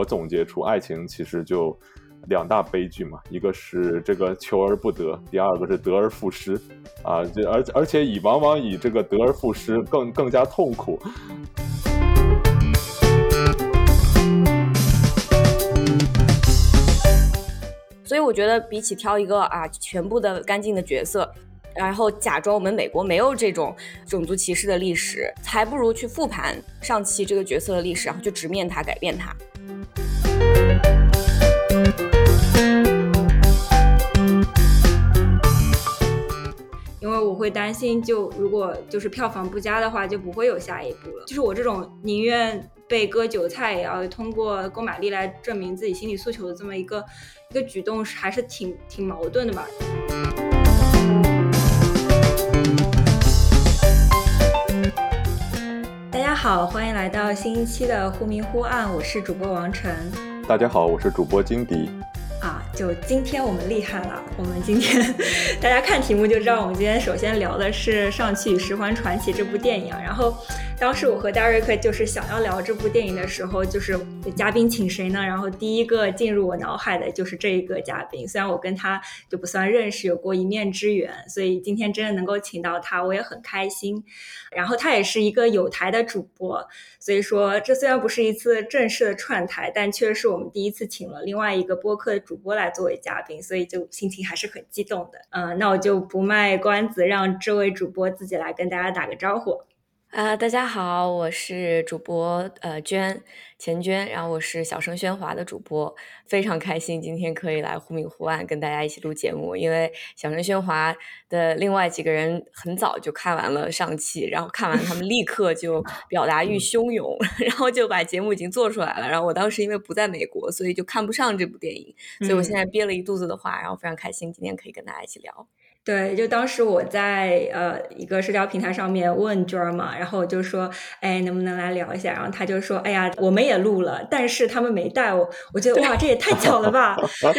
我总结出爱情其实就两大悲剧嘛，一个是这个求而不得，第二个是得而复失，啊，这而而且以往往以这个得而复失更更加痛苦。所以我觉得，比起挑一个啊全部的干净的角色，然后假装我们美国没有这种种族歧视的历史，还不如去复盘上期这个角色的历史，然后去直面它，改变它。因为我会担心，就如果就是票房不佳的话，就不会有下一部了。就是我这种宁愿被割韭菜，也要通过购买力来证明自己心理诉求的这么一个。一个举动还是挺挺矛盾的吧。家好，欢迎来到新一期的忽明忽暗，我是主播王晨。大家好，我是主播金迪。啊，就今天我们厉害了，我们今天 大家看题目就知道，我们今天首先聊的是《上汽与十环传奇》这部电影，然后。当时我和戴瑞克就是想要聊这部电影的时候，就是嘉宾请谁呢？然后第一个进入我脑海的就是这一个嘉宾。虽然我跟他就不算认识，有过一面之缘，所以今天真的能够请到他，我也很开心。然后他也是一个有台的主播，所以说这虽然不是一次正式的串台，但确实是我们第一次请了另外一个播客的主播来作为嘉宾，所以就心情还是很激动的。嗯，那我就不卖关子，让这位主播自己来跟大家打个招呼。啊，大家好，我是主播呃娟钱娟，然后我是小声喧哗的主播，非常开心今天可以来忽明忽暗跟大家一起录节目，因为小声喧哗的另外几个人很早就看完了上期，然后看完他们立刻就 表达欲汹涌，然后就把节目已经做出来了，然后我当时因为不在美国，所以就看不上这部电影，所以我现在憋了一肚子的话，然后非常开心今天可以跟大家一起聊。对，就当时我在呃一个社交平台上面问娟儿嘛，然后我就说，哎，能不能来聊一下？然后他就说，哎呀，我们也录了，但是他们没带我。我觉得哇，这也太巧了吧！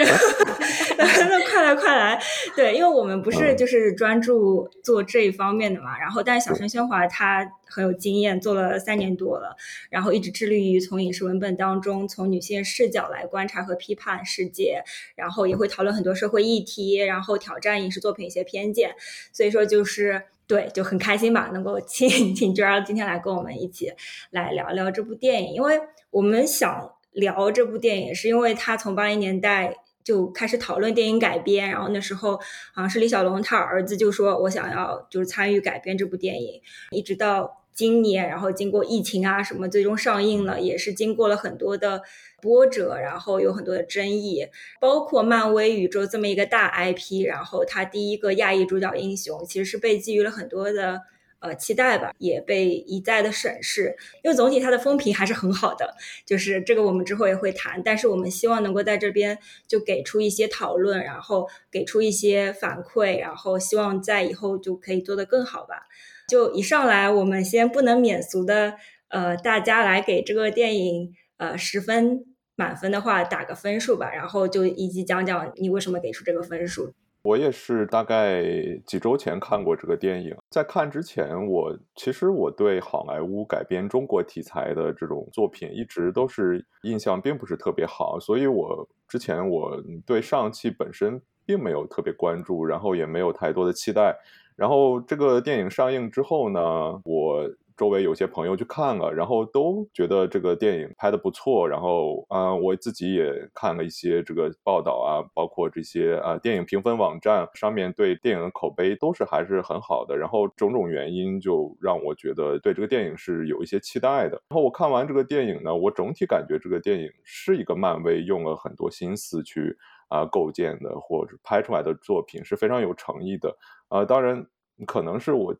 然后那快来快来，对，因为我们不是就是专注做这一方面的嘛。然后，但是小陈喧哗他。很有经验，做了三年多了，然后一直致力于从影视文本当中，从女性视角来观察和批判世界，然后也会讨论很多社会议题，然后挑战影视作品一些偏见。所以说，就是对，就很开心吧，能够 请请娟儿今天来跟我们一起来聊聊这部电影，因为我们想聊这部电影，是因为它从八零年代。就开始讨论电影改编，然后那时候好像是李小龙他儿子就说，我想要就是参与改编这部电影，一直到今年，然后经过疫情啊什么，最终上映了，也是经过了很多的波折，然后有很多的争议，包括漫威宇宙这么一个大 IP，然后他第一个亚裔主角英雄，其实是被寄予了很多的。呃，期待吧，也被一再的审视，因为总体它的风评还是很好的，就是这个我们之后也会谈，但是我们希望能够在这边就给出一些讨论，然后给出一些反馈，然后希望在以后就可以做得更好吧。就一上来，我们先不能免俗的，呃，大家来给这个电影呃十分满分的话打个分数吧，然后就以及讲讲你为什么给出这个分数。我也是大概几周前看过这个电影，在看之前，我其实我对好莱坞改编中国题材的这种作品一直都是印象并不是特别好，所以我之前我对上汽本身并没有特别关注，然后也没有太多的期待，然后这个电影上映之后呢，我。周围有些朋友去看了，然后都觉得这个电影拍的不错。然后啊，我自己也看了一些这个报道啊，包括这些啊电影评分网站上面对电影的口碑都是还是很好的。然后种种原因就让我觉得对这个电影是有一些期待的。然后我看完这个电影呢，我整体感觉这个电影是一个漫威用了很多心思去啊构建的，或者拍出来的作品是非常有诚意的。啊，当然可能是我。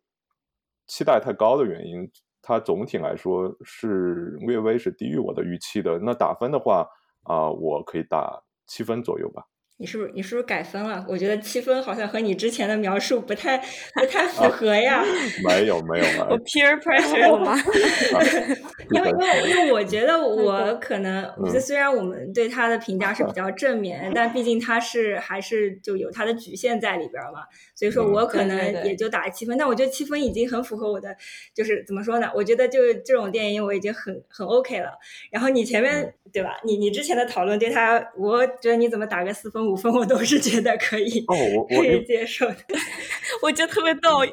期待太高的原因，它总体来说是略微是低于我的预期的。那打分的话啊，我可以打七分左右吧。你是不是你是不是改分了？我觉得七分好像和你之前的描述不太不太符合呀。没有没有没有，我 peer pressure 了吗？因为因为因为我觉得 我可能，虽然我们对他的评价是比较正面，但毕竟他是还是就有他的局限在里边嘛。所以说我可能也就打七分，但我觉得七分已经很符合我的，就是怎么说呢？我觉得就这种电影我已经很很 OK 了。然后你前面对吧？你你之前的讨论对他，我觉得你怎么打个四分五分，我都是觉得可以，哦，我可以接受的。我觉得特别逗，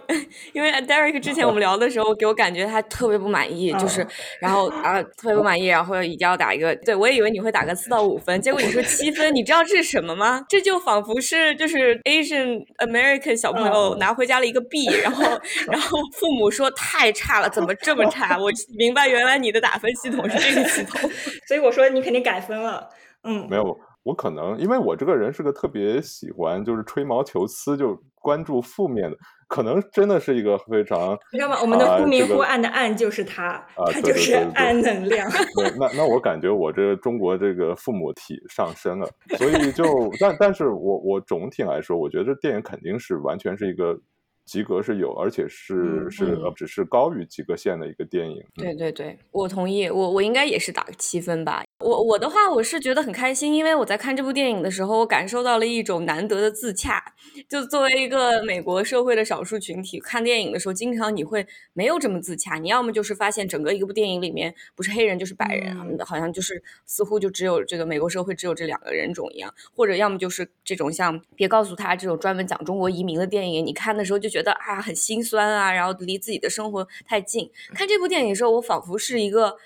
因为 Derek 之前我们聊的时候，给我感觉他特别不满意，就是然后啊特别不满意，然后一定要打一个，对我也以为你会打个四到五分，结果你说七分，你知道这是什么吗？这就仿佛是就是 Asian American 小朋友拿回家了一个 B，然后 然后父母说太差了，怎么这么差？我明白原来你的打分系统是这个系统，所以我说你肯定改分了，嗯，没有。我可能因为我这个人是个特别喜欢就是吹毛求疵，就关注负面的，可能真的是一个非常你知道吗？我们的忽明忽暗的暗就是他，他就是暗能量。对，那那我感觉我这中国这个父母体上升了，所以就 但但是我我总体来说，我觉得这电影肯定是完全是一个。及格是有，而且是是呃，只是高于及格线的一个电影。对对对，我同意，我我应该也是打个七分吧。我我的话，我是觉得很开心，因为我在看这部电影的时候，我感受到了一种难得的自洽。就作为一个美国社会的少数群体，看电影的时候，经常你会没有这么自洽。你要么就是发现整个一部电影里面不是黑人就是白人，好像就是似乎就只有这个美国社会只有这两个人种一样，或者要么就是这种像别告诉他这种专门讲中国移民的电影，你看的时候就觉觉得啊很心酸啊，然后离自己的生活太近。看这部电影的时候，我仿佛是一个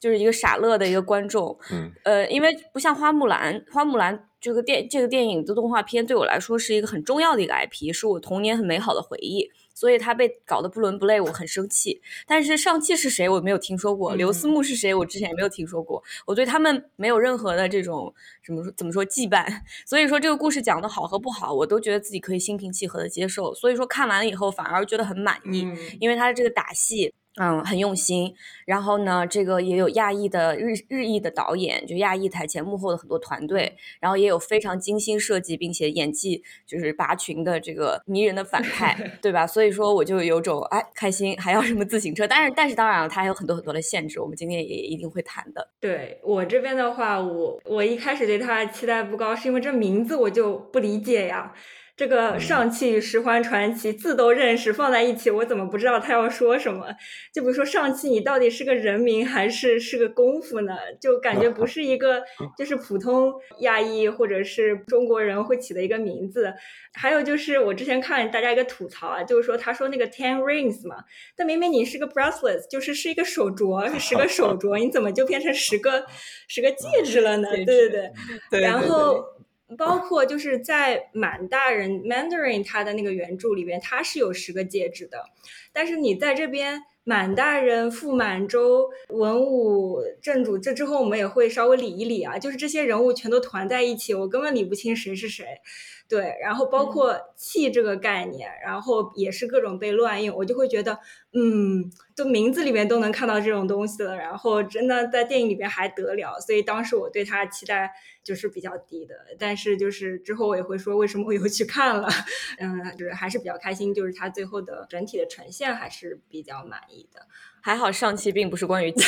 就是一个傻乐的一个观众。嗯，呃，因为不像花木兰，花木兰这个电这个电影的动画片对我来说是一个很重要的一个 IP，是我童年很美好的回忆。所以他被搞得不伦不类，我很生气。但是上汽是谁，我没有听说过；刘思慕是谁，我之前也没有听说过。我对他们没有任何的这种什么说怎么说羁绊。所以说这个故事讲的好和不好，我都觉得自己可以心平气和的接受。所以说看完了以后，反而觉得很满意，因为他的这个打戏。嗯，很用心。然后呢，这个也有亚裔的日日裔的导演，就亚裔台前幕后的很多团队。然后也有非常精心设计并且演技就是拔群的这个迷人的反派，对吧？所以说我就有种哎开心，还要什么自行车？但是但是当然了，它还有很多很多的限制，我们今天也一定会谈的。对我这边的话，我我一开始对他期待不高，是因为这名字我就不理解呀。这个上汽十环传奇字都认识，放在一起我怎么不知道他要说什么？就比如说上汽，你到底是个人名还是是个功夫呢？就感觉不是一个 就是普通亚裔或者是中国人会起的一个名字。还有就是我之前看大家一个吐槽啊，就是说他说那个 ten rings 嘛，但明明你是个 bracelet，就是是一个手镯，是十个手镯，你怎么就变成十个十个戒指了呢？对对对，然后。包括就是在满大人 Mandarin 他的那个原著里边，他是有十个戒指的，但是你在这边满大人、傅满洲、文武正主，这之后我们也会稍微理一理啊，就是这些人物全都团在一起，我根本理不清谁是谁。对，然后包括气这个概念，然后也是各种被乱用，我就会觉得，嗯，就名字里面都能看到这种东西了，然后真的在电影里边还得了，所以当时我对他期待就是比较低的，但是就是之后我也会说为什么我又去看了，嗯，就是还是比较开心，就是他最后的整体的呈现还是比较满意的。还好上期并不是关于气，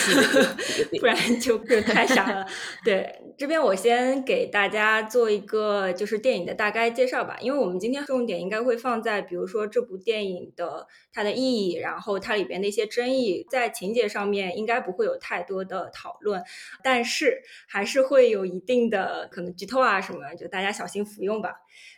不然就太傻了。对，这边我先给大家做一个就是电影的大概介绍吧，因为我们今天重点应该会放在比如说这部电影的它的意义，然后它里边的一些争议，在情节上面应该不会有太多的讨论，但是还是会有一定的可能剧透啊什么，就大家小心服用吧。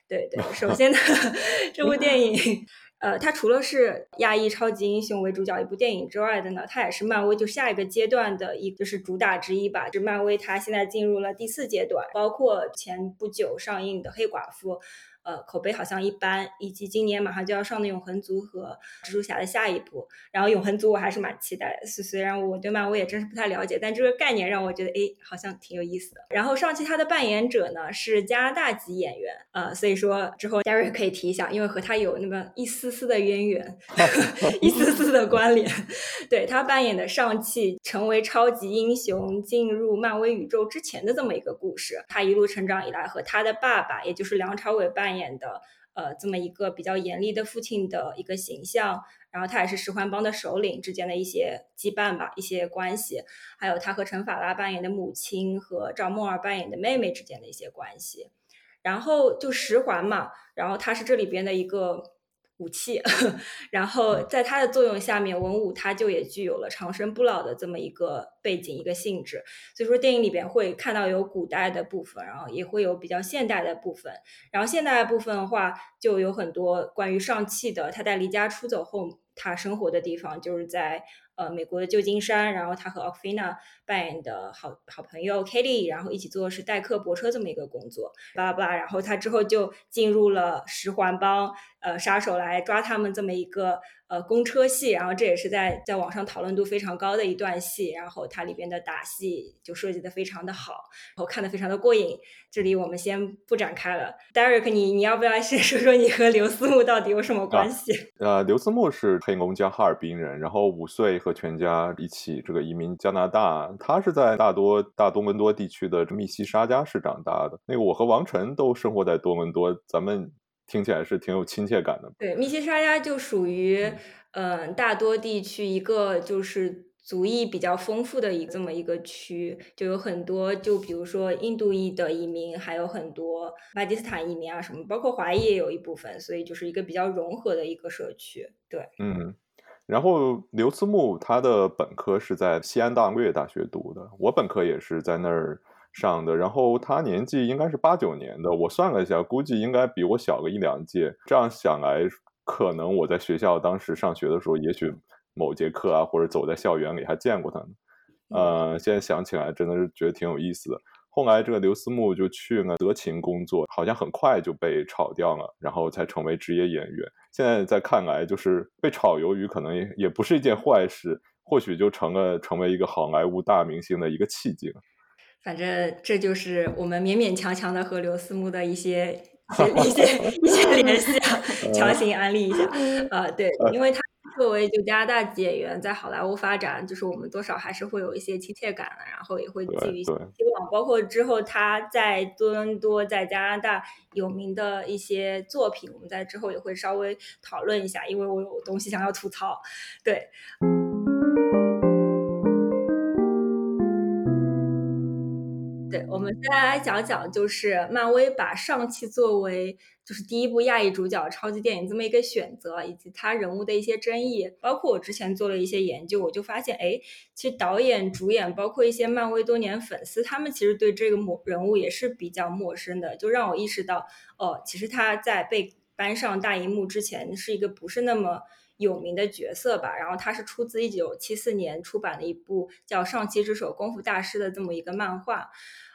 对对，首先呢，这部电影。呃，它除了是亚裔超级英雄为主角一部电影之外的呢，它也是漫威就下一个阶段的一就是主打之一吧。是漫威它现在进入了第四阶段，包括前不久上映的黑寡妇，呃，口碑好像一般，以及今年马上就要上的《永恒族》和《蜘蛛侠》的下一部。然后《永恒族》我还是蛮期待的，虽虽然我对漫威也真是不太了解，但这个概念让我觉得，哎，好像挺有意思的。然后上期他的扮演者呢是加拿大籍演员，呃，所以说之后 Derek 可以提一下，因为和他有那么一丝丝的渊源，一丝丝的关联。对他扮演的上汽成为超级英雄，进入漫威宇宙之前的这么一个故事，他一路成长以来和他的爸爸，也就是梁朝伟扮扮演的，呃，这么一个比较严厉的父亲的一个形象，然后他也是十环帮的首领之间的一些羁绊吧，一些关系，还有他和陈法拉扮演的母亲和赵梦儿扮演的妹妹之间的一些关系，然后就十环嘛，然后他是这里边的一个。武器，然后在它的作用下面，文武它就也具有了长生不老的这么一个背景一个性质。所以说电影里边会看到有古代的部分，然后也会有比较现代的部分。然后现代的部分的话，就有很多关于上汽的，他在离家出走后，他生活的地方就是在。呃，美国的旧金山，然后他和 Ophina 扮演的好好朋友 Katie，然后一起做的是代客泊车这么一个工作，巴拉巴拉，然后他之后就进入了十环帮，呃，杀手来抓他们这么一个。呃，公车戏，然后这也是在在网上讨论度非常高的一段戏，然后它里边的打戏就设计的非常的好，然后看的非常的过瘾。这里我们先不展开了，Derek，你你要不要先 说说你和刘思慕到底有什么关系？呃，刘思慕是黑龙江哈尔滨人，然后五岁和全家一起这个移民加拿大，他是在大多大多伦多地区的密西沙加市长大的。那个我和王晨都生活在多伦多，咱们。听起来是挺有亲切感的。对，密西沙加就属于嗯大多地区一个就是族裔比较丰富的一这么一个区，就有很多就比如说印度裔的移民，还有很多巴基斯坦移民啊什么，包括华裔也有一部分，所以就是一个比较融合的一个社区。对，嗯，然后刘思慕他的本科是在西安大略大学读的，我本科也是在那儿。上的，然后他年纪应该是八九年的，我算了一下，估计应该比我小个一两届。这样想来，可能我在学校当时上学的时候，也许某节课啊，或者走在校园里还见过他呢。呃，现在想起来，真的是觉得挺有意思的。后来这个刘思慕就去了德勤工作，好像很快就被炒掉了，然后才成为职业演员。现在在看来，就是被炒鱿鱼，可能也也不是一件坏事，或许就成了成为一个好莱坞大明星的一个契机。反正这就是我们勉勉强强的和刘思慕的一些 一些一些联系啊，强行安利一下。呃，对，因为他作为就加拿大籍演员在好莱坞发展，就是我们多少还是会有一些亲切感的，然后也会寄予希望。包括之后他在多伦多在加拿大有名的一些作品，我们在之后也会稍微讨论一下，因为我有东西想要吐槽。对。对，我们再来讲讲，就是漫威把上汽作为就是第一部亚裔主角超级电影这么一个选择，以及他人物的一些争议。包括我之前做了一些研究，我就发现，哎，其实导演、主演，包括一些漫威多年粉丝，他们其实对这个某人物也是比较陌生的，就让我意识到，哦，其实他在被搬上大荧幕之前，是一个不是那么有名的角色吧。然后他是出自一九七四年出版的一部叫《上期之手：功夫大师》的这么一个漫画。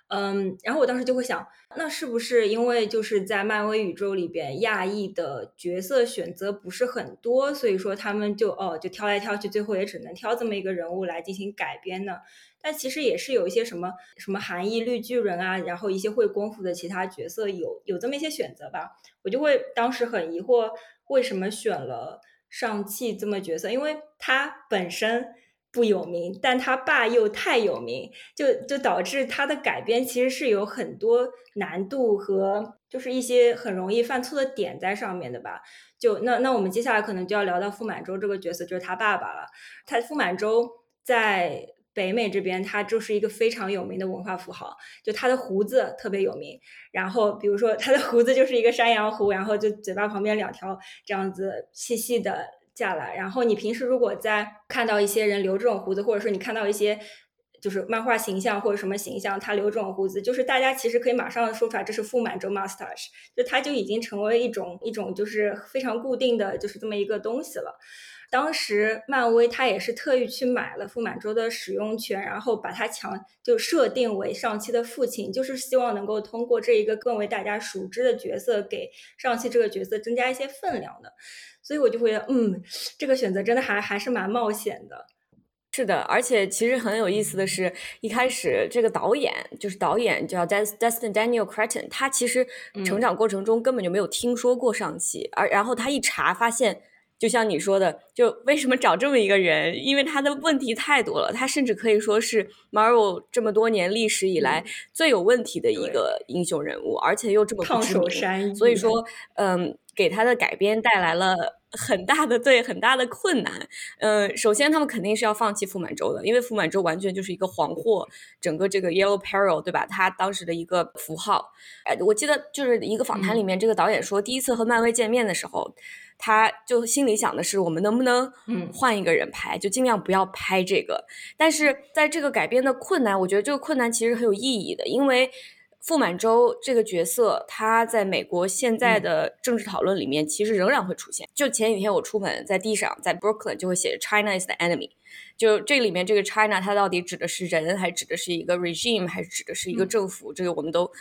嗯，然后我当时就会想，那是不是因为就是在漫威宇宙里边，亚裔的角色选择不是很多，所以说他们就哦就挑来挑去，最后也只能挑这么一个人物来进行改编呢？但其实也是有一些什么什么韩裔绿巨人啊，然后一些会功夫的其他角色有有这么一些选择吧。我就会当时很疑惑，为什么选了上汽这么角色？因为他本身。不有名，但他爸又太有名，就就导致他的改编其实是有很多难度和就是一些很容易犯错的点在上面的吧。就那那我们接下来可能就要聊到傅满洲这个角色，就是他爸爸了。他傅满洲在北美这边，他就是一个非常有名的文化符号，就他的胡子特别有名。然后比如说他的胡子就是一个山羊胡，然后就嘴巴旁边两条这样子细细的。下来，然后你平时如果在看到一些人留这种胡子，或者说你看到一些就是漫画形象或者什么形象，他留这种胡子，就是大家其实可以马上说出来，这是傅满洲 mustache，就他就已经成为一种一种就是非常固定的就是这么一个东西了。当时漫威他也是特意去买了傅满洲的使用权，然后把他强就设定为上期的父亲，就是希望能够通过这一个更为大家熟知的角色，给上期这个角色增加一些分量的。所以我就会觉得，嗯，这个选择真的还还是蛮冒险的。是的，而且其实很有意思的是，一开始这个导演就是导演叫 Destin Daniel Cretton，他其实成长过程中根本就没有听说过上期，而然后他一查发现。就像你说的，就为什么找这么一个人？因为他的问题太多了，他甚至可以说是 Marvel 这么多年历史以来最有问题的一个英雄人物，而且又这么烫手山所以说，嗯，给他的改编带来了很大的对很大的困难。嗯，首先他们肯定是要放弃傅满洲的，因为傅满洲完全就是一个黄祸，整个这个 Yellow Peril 对吧？他当时的一个符号。哎，我记得就是一个访谈里面，这个导演说，第一次和漫威见面的时候。他就心里想的是，我们能不能换一个人拍，就尽量不要拍这个。但是在这个改编的困难，我觉得这个困难其实很有意义的，因为傅满洲这个角色，他在美国现在的政治讨论里面，其实仍然会出现。就前几天我出门在地上，在 Brooklyn 就会写着 China is the enemy，就这里面这个 China 它到底指的是人，还指的是一个 regime，还是指的是一个政府？这个我们都。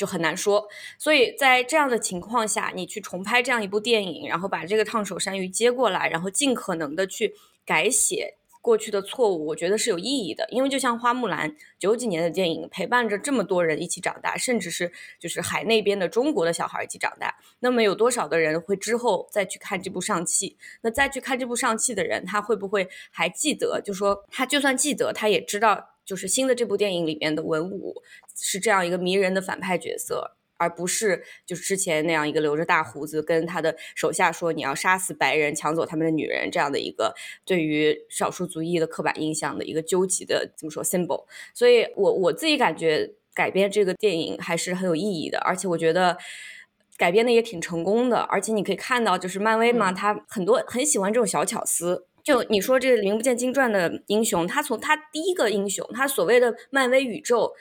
就很难说，所以在这样的情况下，你去重拍这样一部电影，然后把这个烫手山芋接过来，然后尽可能的去改写过去的错误，我觉得是有意义的。因为就像花木兰九几年的电影，陪伴着这么多人一起长大，甚至是就是海那边的中国的小孩一起长大，那么有多少的人会之后再去看这部上汽？那再去看这部上汽的人，他会不会还记得？就说他就算记得，他也知道。就是新的这部电影里面的文武是这样一个迷人的反派角色，而不是就是之前那样一个留着大胡子跟他的手下说你要杀死白人抢走他们的女人这样的一个对于少数族裔的刻板印象的一个究极的怎么说 symbol。所以我我自己感觉改编这个电影还是很有意义的，而且我觉得改编的也挺成功的。而且你可以看到，就是漫威嘛，他很多很喜欢这种小巧思。就你说这个名不见经传的英雄，他从他第一个英雄，他所谓的漫威宇宙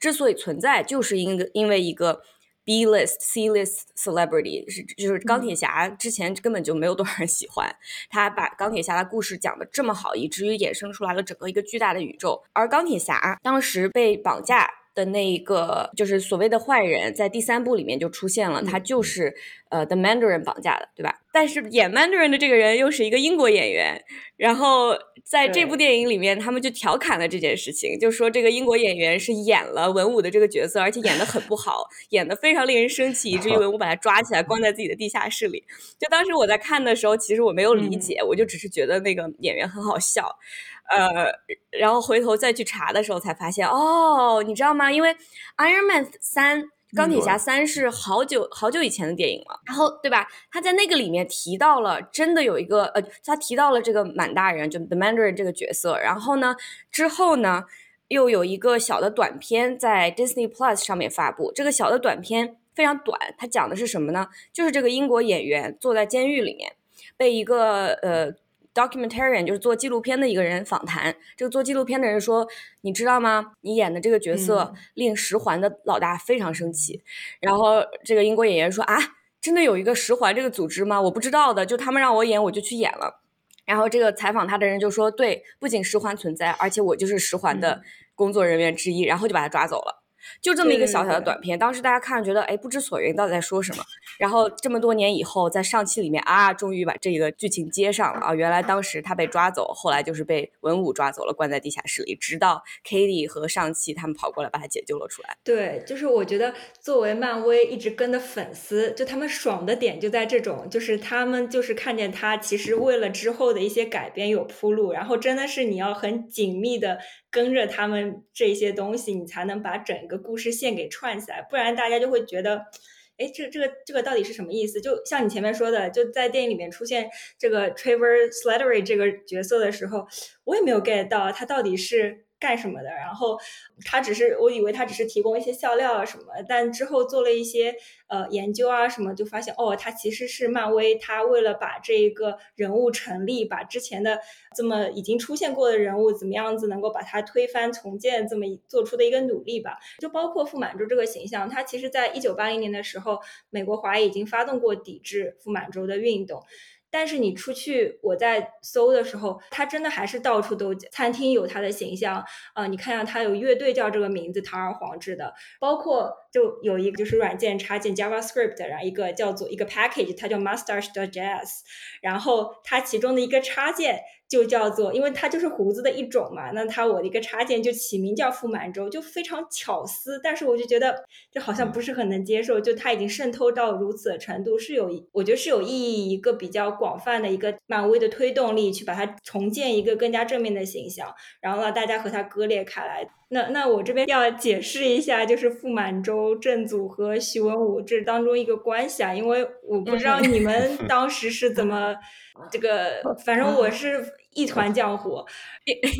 之所以存在，就是因因为一个 B list、C list celebrity 是就是钢铁侠之前根本就没有多少人喜欢，他把钢铁侠的故事讲的这么好，以至于衍生出来了整个一个巨大的宇宙。而钢铁侠当时被绑架的那一个就是所谓的坏人，在第三部里面就出现了，他就是呃 The Mandarin 绑架的，对吧？但是演 Mandarin 的这个人又是一个英国演员，然后在这部电影里面，他们就调侃了这件事情，就说这个英国演员是演了文武的这个角色，而且演的很不好，演的非常令人生气，以至于 文武把他抓起来关在自己的地下室里。就当时我在看的时候，其实我没有理解，我就只是觉得那个演员很好笑，呃，然后回头再去查的时候才发现，哦，你知道吗？因为 Iron Man 三。钢铁侠三是好久好久以前的电影了，然后对吧？他在那个里面提到了，真的有一个呃，他提到了这个满大人，就 The Mandarin 这个角色。然后呢，之后呢，又有一个小的短片在 Disney Plus 上面发布。这个小的短片非常短，它讲的是什么呢？就是这个英国演员坐在监狱里面，被一个呃。Documentarian 就是做纪录片的一个人访谈，这个做纪录片的人说：“你知道吗？你演的这个角色令十环的老大非常生气。”然后这个英国演员说：“啊，真的有一个十环这个组织吗？我不知道的，就他们让我演，我就去演了。”然后这个采访他的人就说：“对，不仅十环存在，而且我就是十环的工作人员之一。”然后就把他抓走了。就这么一个小小的短片，当时大家看着觉得哎不知所云，到底在说什么？然后这么多年以后，在上期里面啊，终于把这个剧情接上了啊！原来当时他被抓走，后来就是被文武抓走了，关在地下室里，直到 Katie 和上期他们跑过来把他解救了出来。对，就是我觉得作为漫威一直跟的粉丝，就他们爽的点就在这种，就是他们就是看见他其实为了之后的一些改编有铺路，然后真的是你要很紧密的。跟着他们这些东西，你才能把整个故事线给串起来，不然大家就会觉得，哎，这这个这个到底是什么意思？就像你前面说的，就在电影里面出现这个 Trevor Slattery 这个角色的时候，我也没有 get 到他到底是干什么的。然后他只是我以为他只是提供一些笑料啊什么，但之后做了一些呃研究啊什么，就发现哦，他其实是漫威，他为了把这一个人物成立，把之前的这么已经出现过的人物怎么样子能够把它推翻重建，这么做出的一个努力吧。就包括傅满洲这个形象，他其实在一九八零年的时候，美国华裔已经发动过抵制傅满洲的运动。但是你出去，我在搜的时候，它真的还是到处都餐厅有它的形象啊！你看下他有乐队叫这个名字，堂而皇之的，包括就有一个就是软件插件 JavaScript，然后一个叫做一个 package，它叫 Mastered Jazz，然后它其中的一个插件。就叫做，因为它就是胡子的一种嘛，那它我的一个插件就起名叫傅满洲，就非常巧思，但是我就觉得这好像不是很能接受，就它已经渗透到如此的程度，是有我觉得是有意义一个比较广泛的一个漫威的推动力，去把它重建一个更加正面的形象，然后让大家和它割裂开来。那那我这边要解释一下，就是傅满洲、郑祖和徐文武这当中一个关系啊，因为我不知道你们 当时是怎么这个，反正我是一团浆糊，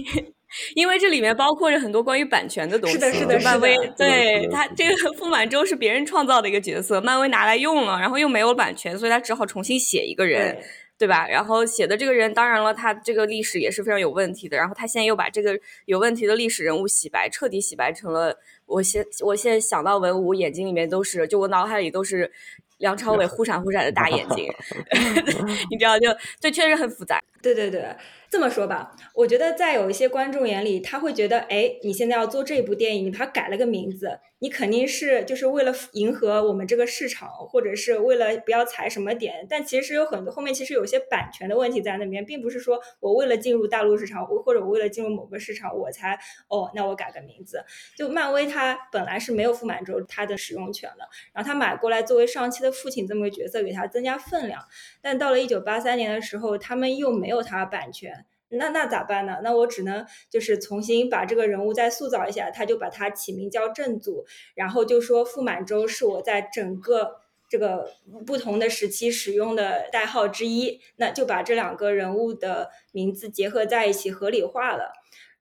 因为这里面包括着很多关于版权的东西。是的，是的，漫威对他这个傅满洲是别人创造的一个角色，漫威拿来用了，然后又没有版权，所以他只好重新写一个人。对吧？然后写的这个人，当然了，他这个历史也是非常有问题的。然后他现在又把这个有问题的历史人物洗白，彻底洗白成了我现我现在想到文武眼睛里面都是，就我脑海里都是梁朝伟忽闪忽闪的大眼睛，你知道，就这确实很复杂。对对对。这么说吧，我觉得在有一些观众眼里，他会觉得，哎，你现在要做这部电影，你把它改了个名字，你肯定是就是为了迎合我们这个市场，或者是为了不要踩什么点。但其实有很多后面其实有些版权的问题在那边，并不是说我为了进入大陆市场，或或者我为了进入某个市场，我才哦，那我改个名字。就漫威它本来是没有傅满洲它的使用权的，然后他买过来作为上期的父亲这么个角色，给他增加分量。但到了一九八三年的时候，他们又没有他版权。那那咋办呢？那我只能就是重新把这个人物再塑造一下，他就把他起名叫郑祖，然后就说傅满洲是我在整个这个不同的时期使用的代号之一，那就把这两个人物的名字结合在一起合理化了。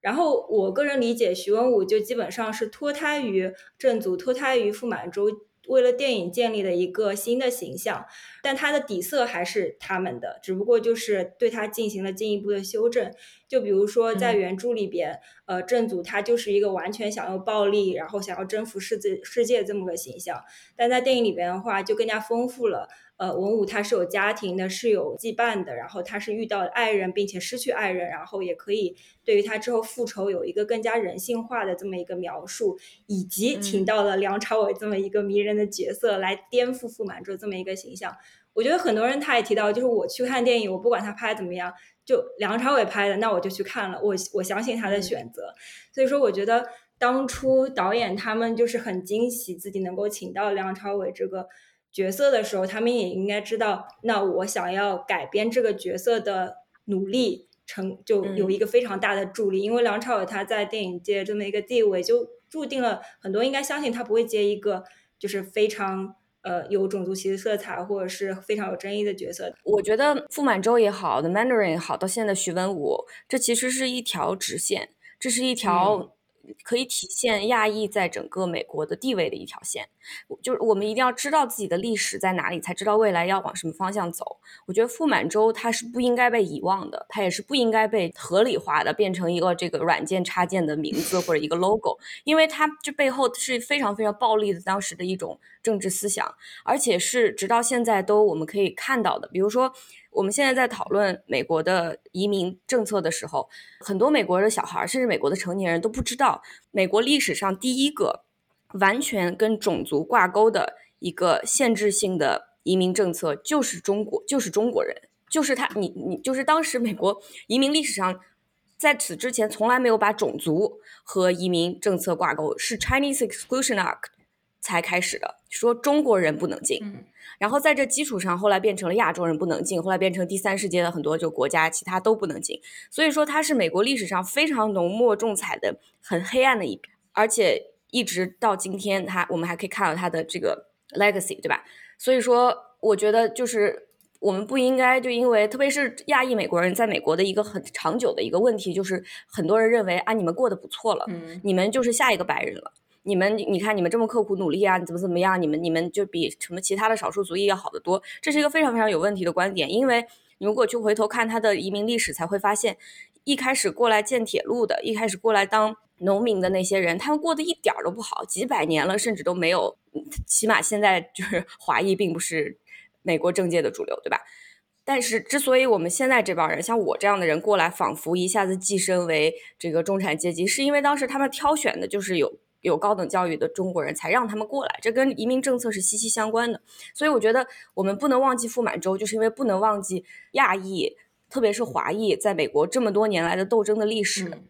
然后我个人理解，徐文武就基本上是脱胎于郑祖，脱胎于傅满洲。为了电影建立的一个新的形象，但它的底色还是他们的，只不过就是对它进行了进一步的修正。就比如说在原著里边，呃，正祖他就是一个完全想要暴力，然后想要征服世界世界这么个形象，但在电影里边的话就更加丰富了。呃，文武他是有家庭的，是有羁绊的，然后他是遇到爱人，并且失去爱人，然后也可以对于他之后复仇有一个更加人性化的这么一个描述，以及请到了梁朝伟这么一个迷人的角色来颠覆傅满洲这么一个形象。我觉得很多人他也提到，就是我去看电影，我不管他拍怎么样，就梁朝伟拍的，那我就去看了，我我相信他的选择。所以说，我觉得当初导演他们就是很惊喜自己能够请到梁朝伟这个。角色的时候，他们也应该知道，那我想要改编这个角色的努力成就有一个非常大的助力，因为梁朝伟他在电影界这么一个地位，就注定了很多应该相信他不会接一个就是非常呃有种族歧视色彩或者是非常有争议的角色。我觉得傅满洲也好，The Mandarin 也好，到现在的徐文武，这其实是一条直线，这是一条。可以体现亚裔在整个美国的地位的一条线，就是我们一定要知道自己的历史在哪里，才知道未来要往什么方向走。我觉得傅满洲他是不应该被遗忘的，他也是不应该被合理化的变成一个这个软件插件的名字或者一个 logo，因为他这背后是非常非常暴力的当时的一种政治思想，而且是直到现在都我们可以看到的，比如说。我们现在在讨论美国的移民政策的时候，很多美国的小孩，甚至美国的成年人都不知道，美国历史上第一个完全跟种族挂钩的一个限制性的移民政策就是中国，就是中国人，就是他，你你就是当时美国移民历史上，在此之前从来没有把种族和移民政策挂钩，是 Chinese Exclusion Act 才开始的，说中国人不能进。然后在这基础上，后来变成了亚洲人不能进，后来变成第三世界的很多就国家，其他都不能进。所以说，它是美国历史上非常浓墨重彩的、很黑暗的一笔，而且一直到今天，它我们还可以看到它的这个 legacy，对吧？所以说，我觉得就是我们不应该就因为，特别是亚裔美国人在美国的一个很长久的一个问题，就是很多人认为啊，你们过得不错了，嗯你们就是下一个白人了。你们，你看你们这么刻苦努力啊，你怎么怎么样？你们你们就比什么其他的少数族裔要好得多。这是一个非常非常有问题的观点，因为你如果去回头看他的移民历史，才会发现，一开始过来建铁路的，一开始过来当农民的那些人，他们过得一点儿都不好，几百年了，甚至都没有，起码现在就是 华裔并不是美国政界的主流，对吧？但是，之所以我们现在这帮人，像我这样的人过来，仿佛一下子晋升为这个中产阶级，是因为当时他们挑选的就是有有高等教育的中国人才让他们过来，这跟移民政策是息息相关的。所以，我觉得我们不能忘记傅满洲，就是因为不能忘记亚裔，特别是华裔在美国这么多年来的斗争的历史。嗯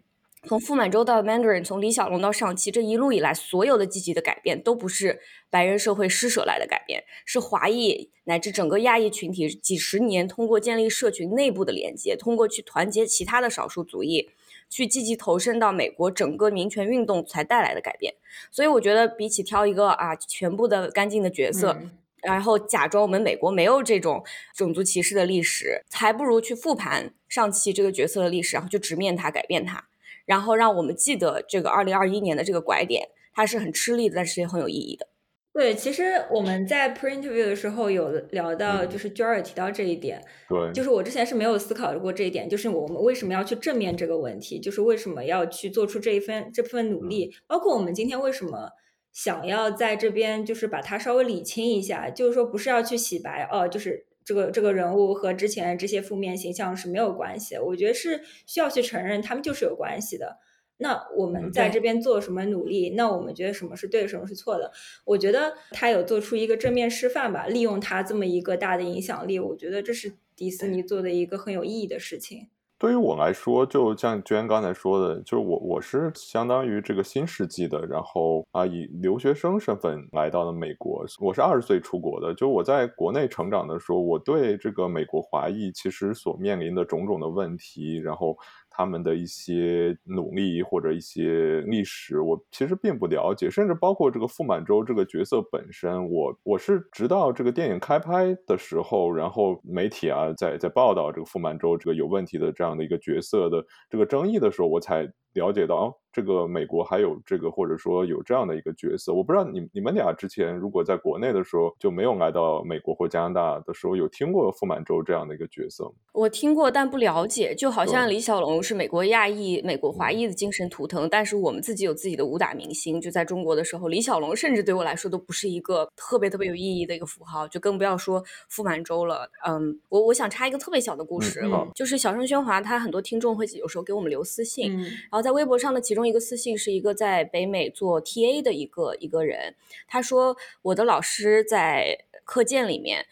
从傅满洲到 Mandarin，从李小龙到上汽，这一路以来所有的积极的改变，都不是白人社会施舍来的改变，是华裔乃至整个亚裔群体几十年通过建立社群内部的连接，通过去团结其他的少数族裔，去积极投身到美国整个民权运动才带来的改变。所以我觉得，比起挑一个啊全部的干净的角色，嗯然后假装我们美国没有这种种族歧视的历史，还不如去复盘上期这个角色的历史，然后去直面它、改变它，然后让我们记得这个二零二一年的这个拐点，它是很吃力的，但是也很有意义的。对，其实我们在 pre interview 的时候有聊到，嗯。就是娟儿也提到这一点，对，就是我之前是没有思考过这一点，就是我们为什么要去正面这个问题，就是为什么要去做出这一份这份努力，包括我们今天为什么想要在这边就是把它稍微理清一下，就是说不是要去洗白哦，就是这个这个人物和之前这些负面形象是没有关系的，我觉得是需要去承认他们就是有关系的。那我们在这边做什么努力？那我们觉得什么是对，什么是错的？我觉得他有做出一个正面示范吧，利用他这么一个大的影响力，我觉得这是迪士尼做的一个很有意义的事情。对于我来说，就像娟刚才说的，就是我我是相当于这个新世纪的，然后啊以留学生身份来到了美国。我是二十岁出国的，就我在国内成长的时候，我对这个美国华裔其实所面临的种种的问题，然后他们的一些努力或者一些历史，我其实并不了解，甚至包括这个傅满洲这个角色本身，我我是直到这个电影开拍的时候，然后媒体啊在在报道这个傅满洲这个有问题的这样的一个角色的这个争议的时候，我才了解到，这个美国还有这个或者说有这样的一个角色。我不知道你你们俩之前如果在国内的时候就没有来到美国或加拿大的时候，有听过傅满洲这样的一个角色吗？我听过，但不了解。就好像李小龙是美国亚裔、美国华裔的精神图腾，但是我们自己有自己的武打明星。就在中国的时候，李小龙甚至对我来说都不是一个特别特别有意义的一个符号，就更不要说傅满洲了。嗯，我我想插一个特别小的故事，嗯就是小声喧哗，他很多听众会有时候给我们留私信，嗯然后在微博上的其中一个私信是一个在北美做 TA 的一个一个人，他说我的老师在课件里面，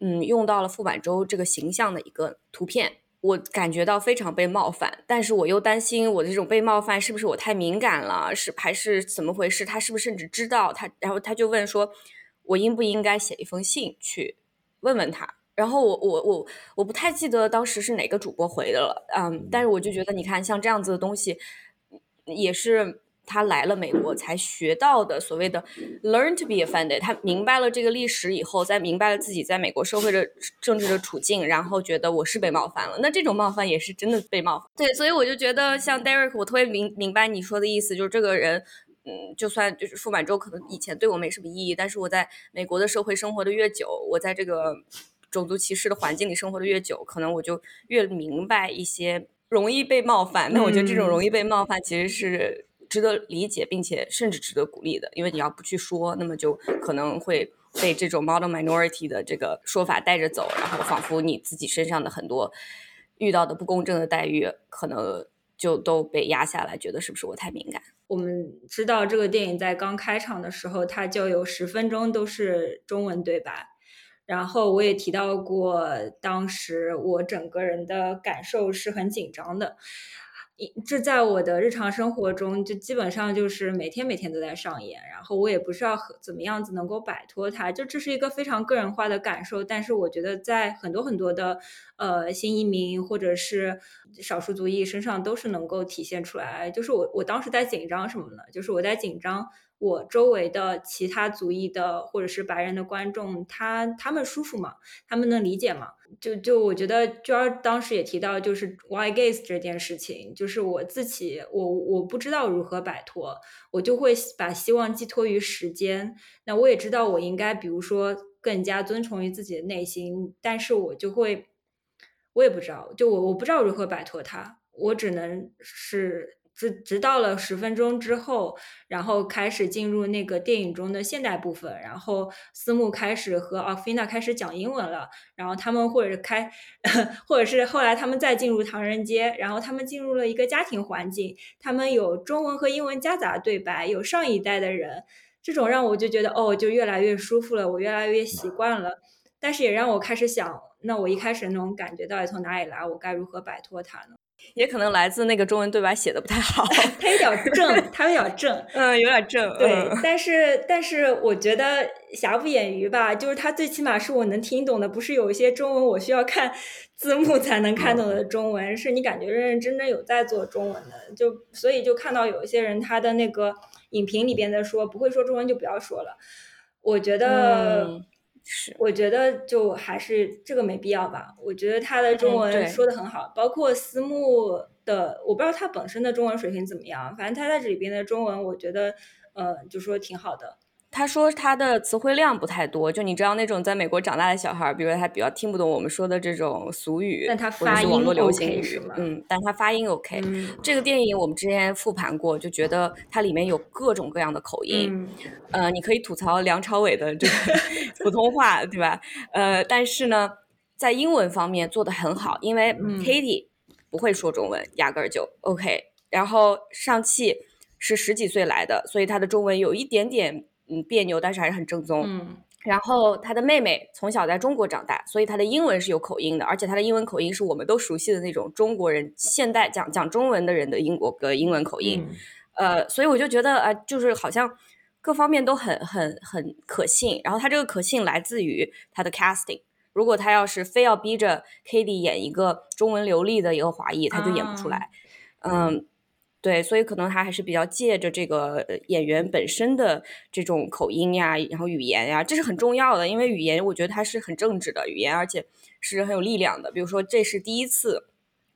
嗯，用到了傅满洲这个形象的一个图片。我感觉到非常被冒犯，但是我又担心我的这种被冒犯是不是我太敏感了，是还是怎么回事？他是不是甚至知道他？然后他就问说，我应不应该写一封信去问问他？然后我我我我不太记得当时是哪个主播回的了，嗯，但是我就觉得你看像这样子的东西，也是他来了美国才学到的所谓的 learn to be offended。他明白了这个历史以后，再明白了自己在美国社会的政治的处境，然后觉得我是被冒犯了。那这种冒犯也是真的被冒犯。对，所以我就觉得像 Derek，我特别明明白你说的意思，就是这个人。嗯，就算就是傅满洲可能以前对我没什么意义，但是我在美国的社会生活的越久，我在这个种族歧视的环境里生活的越久，可能我就越明白一些容易被冒犯。那我觉得这种嗯容易被冒犯其实是值得理解，并且甚至值得鼓励的，因为你要不去说，那么就可能会被这种 model minority 的这个说法带着走，然后仿佛你自己身上的很多遇到的不公正的待遇，可能就都被压下来，觉得是不是我太敏感？我们知道这个电影在刚开场的时候，它就有十分钟都是中文对白。然后我也提到过，当时我整个人的感受是很紧张的。这在我的日常生活中，就基本上就是每天每天都在上演。然后我也不知道怎么样子能够摆脱它，就这是一个非常个人化的感受。但是我觉得在很多很多的呃新移民或者是少数族裔身上都是能够体现出来。就是我我当时在紧张什么呢？就是我在紧张我周围的其他族裔的或者是白人的观众，他他们舒服吗？他们能理解吗？就就我觉得娟儿当时也提到，就是 why gaze 这件事情，就是我自己我我不知道如何摆脱，我就会把希望寄托于时间。那我也知道我应该，比如说更加遵从于自己的内心，但是我就会，我也不知道，就我我不知道如何摆脱它，我只能是。直直到了十分钟之后，然后开始进入那个电影中的现代部分，然后思慕开始和奥菲娜开始讲英文了，然后他们或者开，或者是后来他们再进入唐人街，然后他们进入了一个家庭环境，他们有中文和英文夹杂对白，有上一代的人，这种让我就觉得哦，就越来越舒服了，我越来越习惯了，但是也让我开始想，那我一开始那种感觉到底从哪里来，我该如何摆脱它呢？也可能来自那个中文对白写的不太好，他有点正，他有点正，嗯，有点正，对。但是，但是我觉得瑕不掩瑜吧，就是他最起码是我能听懂的，不是有一些中文我需要看 字幕才能看懂的中文，是你感觉认认真真有在做中文的，就所以就看到有一些人他的那个影评里边在说不会说中文就不要说了，我觉得。是，我觉得就还是这个没必要吧。我觉得他的中文说的很好，包括私募的，我不知道他本身的中文水平怎么样，反正他在这里边的中文，我觉得，呃，就说挺好的。他说他的词汇量不太多，就你知道那种在美国长大的小孩，比如说他比较听不懂我们说的这种俗语，但他发音 OK 是吗？嗯，但他发音 OK。这个电影我们之前复盘过，就觉得它里面有各种各样的口音。呃，你可以吐槽梁朝伟的这个 普通话，对吧？呃，但是呢，在英文方面做的很好，因为 Katie 不会说中文，压根儿就 OK。然后上汽是十几岁来的，所以他的中文有一点点。嗯，别扭，但是还是很正宗。嗯，然后他的妹妹从小在中国长大，所以他的英文是有口音的，而且他的英文口音是我们都熟悉的那种中国人现代讲讲中文的人的英国的英文口音。呃，所以我就觉得啊，就是好像各方面都很很很可信。然后他这个可信来自于他的 casting。如果他要是非要逼着 k a t i e 演一个中文流利的一个华裔，他就演不出来。嗯。对，所以可能他还是比较借着这个演员本身的这种口音呀，然后语言呀，这是很重要的，因为语言我觉得它是很正直的语言，而且是很有力量的。比如说，这是第一次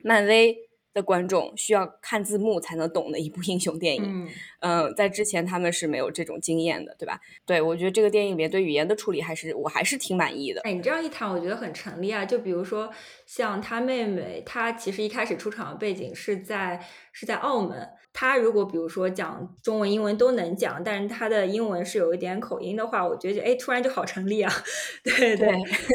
漫威。的观众需要看字幕才能懂的一部 英雄电影，嗯，在之前他们是没有这种经验的，对吧？对我觉得这个电影里面对语言的处理还是我还是挺满意的。哎，你这样一谈，我觉得很成立啊。就比如说像他妹妹，她其实一开始出场的背景是在是在澳门。他如果比如说讲中文、英文都能讲，但是他的英文是有一点口音的话，我觉得哎，突然就好成立啊。对对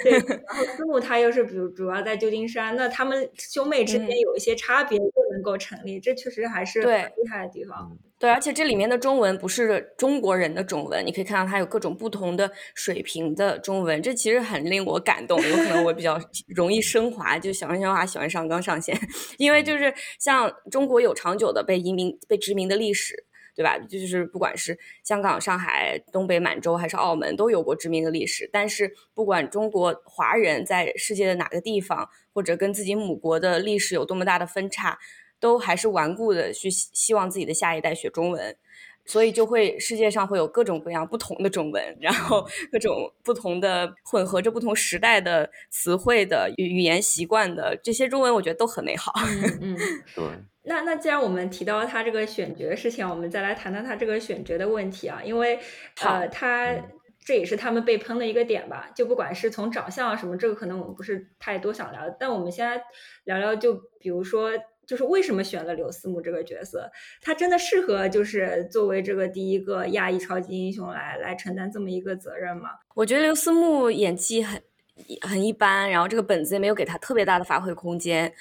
对。然后思慕他又是比如主要在旧金山，那他们兄妹之间有一些差别，就能够成立，这确实还是很厉害的地方。对，而且这里面的中文不是中国人的中文，你可以看到它有各种不同的水平的中文，这其实很令我感动。有可能我比较 容易升华，就小声喧哗喜欢上纲上线，因为就是像中国有长久的被移民、被殖民的历史，对吧？就是不管是香港、上海、东北满洲还是澳门，都有过殖民的历史。但是不管中国华人在世界的哪个地方，或者跟自己母国的历史有多么大的分叉。都还是顽固的去希望自己的下一代学中文，所以就会世界上会有各种各样不同的中文，然后各种不同的混合着不同时代的词汇的语语言习惯的这些中文，我觉得都很美好。嗯嗯，对。那那既然我们提到他这个选角的事情，我们再来谈谈他这个选角的问题啊，因为呃，他这也是他们被喷的一个点吧。就不管是从长相啊什么，这个可能我们不是太多想聊，但我们先来聊聊，就比如说。就是为什么选了刘思慕这个角色？他真的适合就是作为这个第一个亚裔超级英雄来来承担这么一个责任吗？我觉得刘思慕演技很很一般，然后这个本子也没有给他特别大的发挥空间。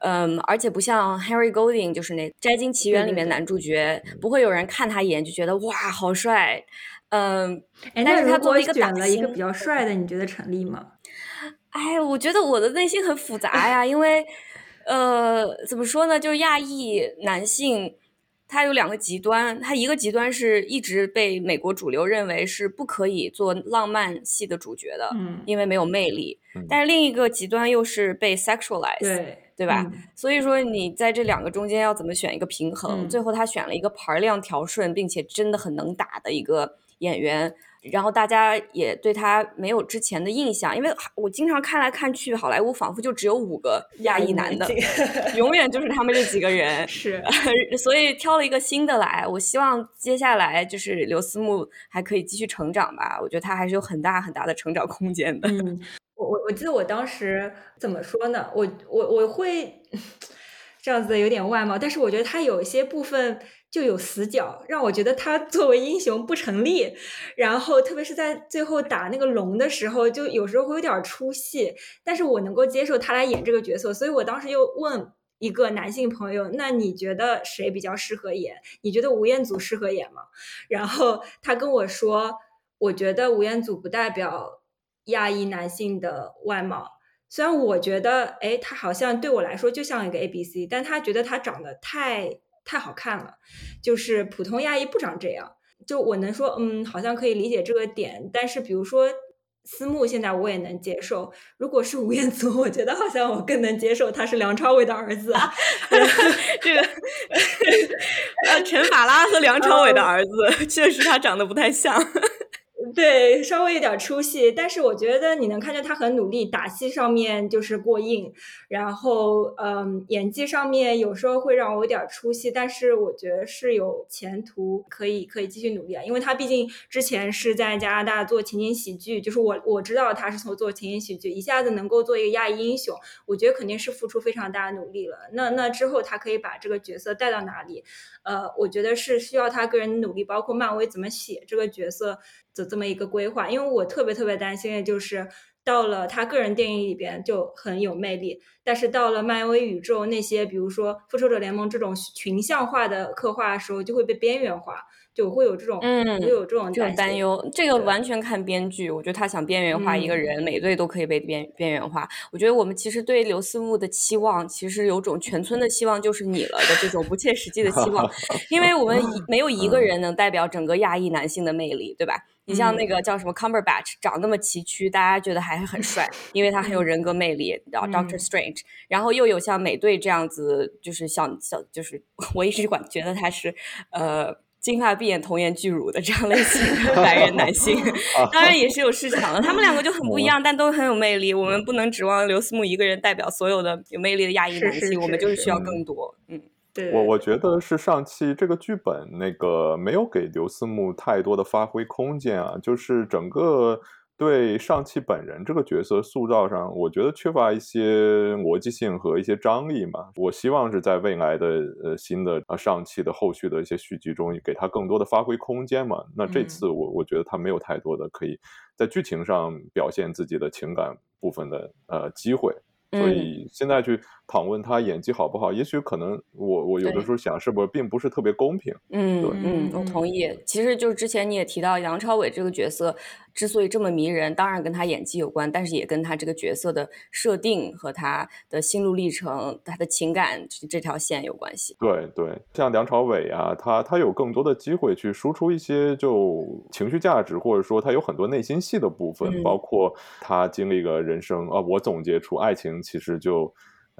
嗯，而且不像 Harry Golding，就是那《摘金奇缘》里面男主角，不会有人看他一眼就觉得哇好帅。嗯，但是他作为一个打了一个比较帅的，你觉得成立吗？哎，我觉得我的内心很复杂呀，因为。呃，怎么说呢？就是亚裔男性，他有两个极端。他一个极端是一直被美国主流认为是不可以做浪漫戏的主角的，嗯，因为没有魅力。但是另一个极端又是被 sexualize，对对吧？嗯所以说你在这两个中间要怎么选一个平衡？嗯最后他选了一个牌量调顺，并且真的很能打的一个演员。然后大家也对他没有之前的印象，因为我经常看来看去，好莱坞仿佛就只有五个亚裔男的，永远就是他们这几个人。是，所以挑了一个新的来。我希望接下来就是刘思慕还可以继续成长吧，我觉得他还是有很大很大的成长空间的。嗯，我我我记得我当时怎么说呢？我我我会这样子有点外貌，但是我觉得他有一些部分就有死角，让我觉得他 作为英雄不成立。然后特别是在最后打那个龙的时候，就有时候会有点出戏，但是我能够接受他来演这个角色，所以我当时又问。一个男性朋友，那你觉得谁比较适合演？你觉得吴彦祖适合演吗？然后他跟我说，我觉得吴彦祖不代表亚裔男性的外貌。虽然我觉得，哎，他好像对我来说就像一个 A B C，但他觉得他长得太太好看了，就是普通亚裔不长这样。就我能说，嗯，好像可以理解这个点，但是比如说。思慕现在我也能接受，如果是吴彦祖，我觉得好像我更能接受他是梁朝伟的儿子。啊 这个，呃，陈法拉和梁朝伟的儿子，确实他长得不太像。对，稍微有点出戏，但是我觉得你能看见他很努力，打戏上面就是过硬，然后嗯，演技上面有时候会让我有点出戏，但是我觉得是有前途，可以可以继续努力啊，因为他毕竟之前是在加拿大做情景喜剧，就是我我知道他是从做情景喜剧，一下子能够做一个亚裔英雄，我觉得肯定是付出非常大的努力了。那那之后他可以把这个角色带到哪里？呃，我觉得是需要他个人的努力，包括漫威怎么写这个角色。的这么一个规划，因为我特别特别担心的就是到了他个人电影里边就很有魅力，但是到了漫威宇宙那些比如说复仇者联盟这种群像化的刻画的时候，就会被边缘化，就会有这种嗯，会有这种这种担忧。这个完全看编剧，我觉得他想边缘化一个嗯人，每队都可以被边边缘化。我觉得我们其实对刘思慕的期望，其实有种全村的希望就是你了的这种不切实际的期望，因为我们一没有一个人能代表整个亚裔男性的魅力，对吧？你像那嗯个叫什么 Cumberbatch，长那么崎岖，大家觉得还是很帅，因为他很有人格魅力。然后 Doctor 嗯 Strange，然后又有像美队这样子，就是像小，就是 我一直管觉得他是呃金发碧眼童颜巨乳的这样类型的白人男性 当然也是有市场的。他们两个就很不一样，但都很有魅力。我们不能指望刘思慕一个人代表所有的有魅力的亚裔是是男性，我们就是需要嗯更多。嗯。对我我觉得是上期这个剧本那个没有给刘思慕太多的发挥空间啊，就是整个对上汽本人这个角色塑造上，我觉得缺乏一些逻辑性和一些张力嘛。我希望是在未来的呃新的呃上汽的后续的一些续集中，给他更多的发挥空间嘛。那这嗯次我我觉得他没有太多的可以在剧情上表现自己的情感部分的呃机会。所嗯以现在去讨论他演技好不好，也许可能我我有的时候想，是不是并不是特别公平？嗯对嗯，我同意。其实就是之前你也提到梁朝伟这个角色之所以这么迷人，当然跟他演技有关，但是也跟他这个角色的设定和他的心路历程、他的情感这这条线有关系。对对，像梁朝伟啊，他他有更多的机会去输出一些就情绪价值，或者说他有很多内心戏的部分，嗯包括他经历个人生啊，我总结出爱情其实就。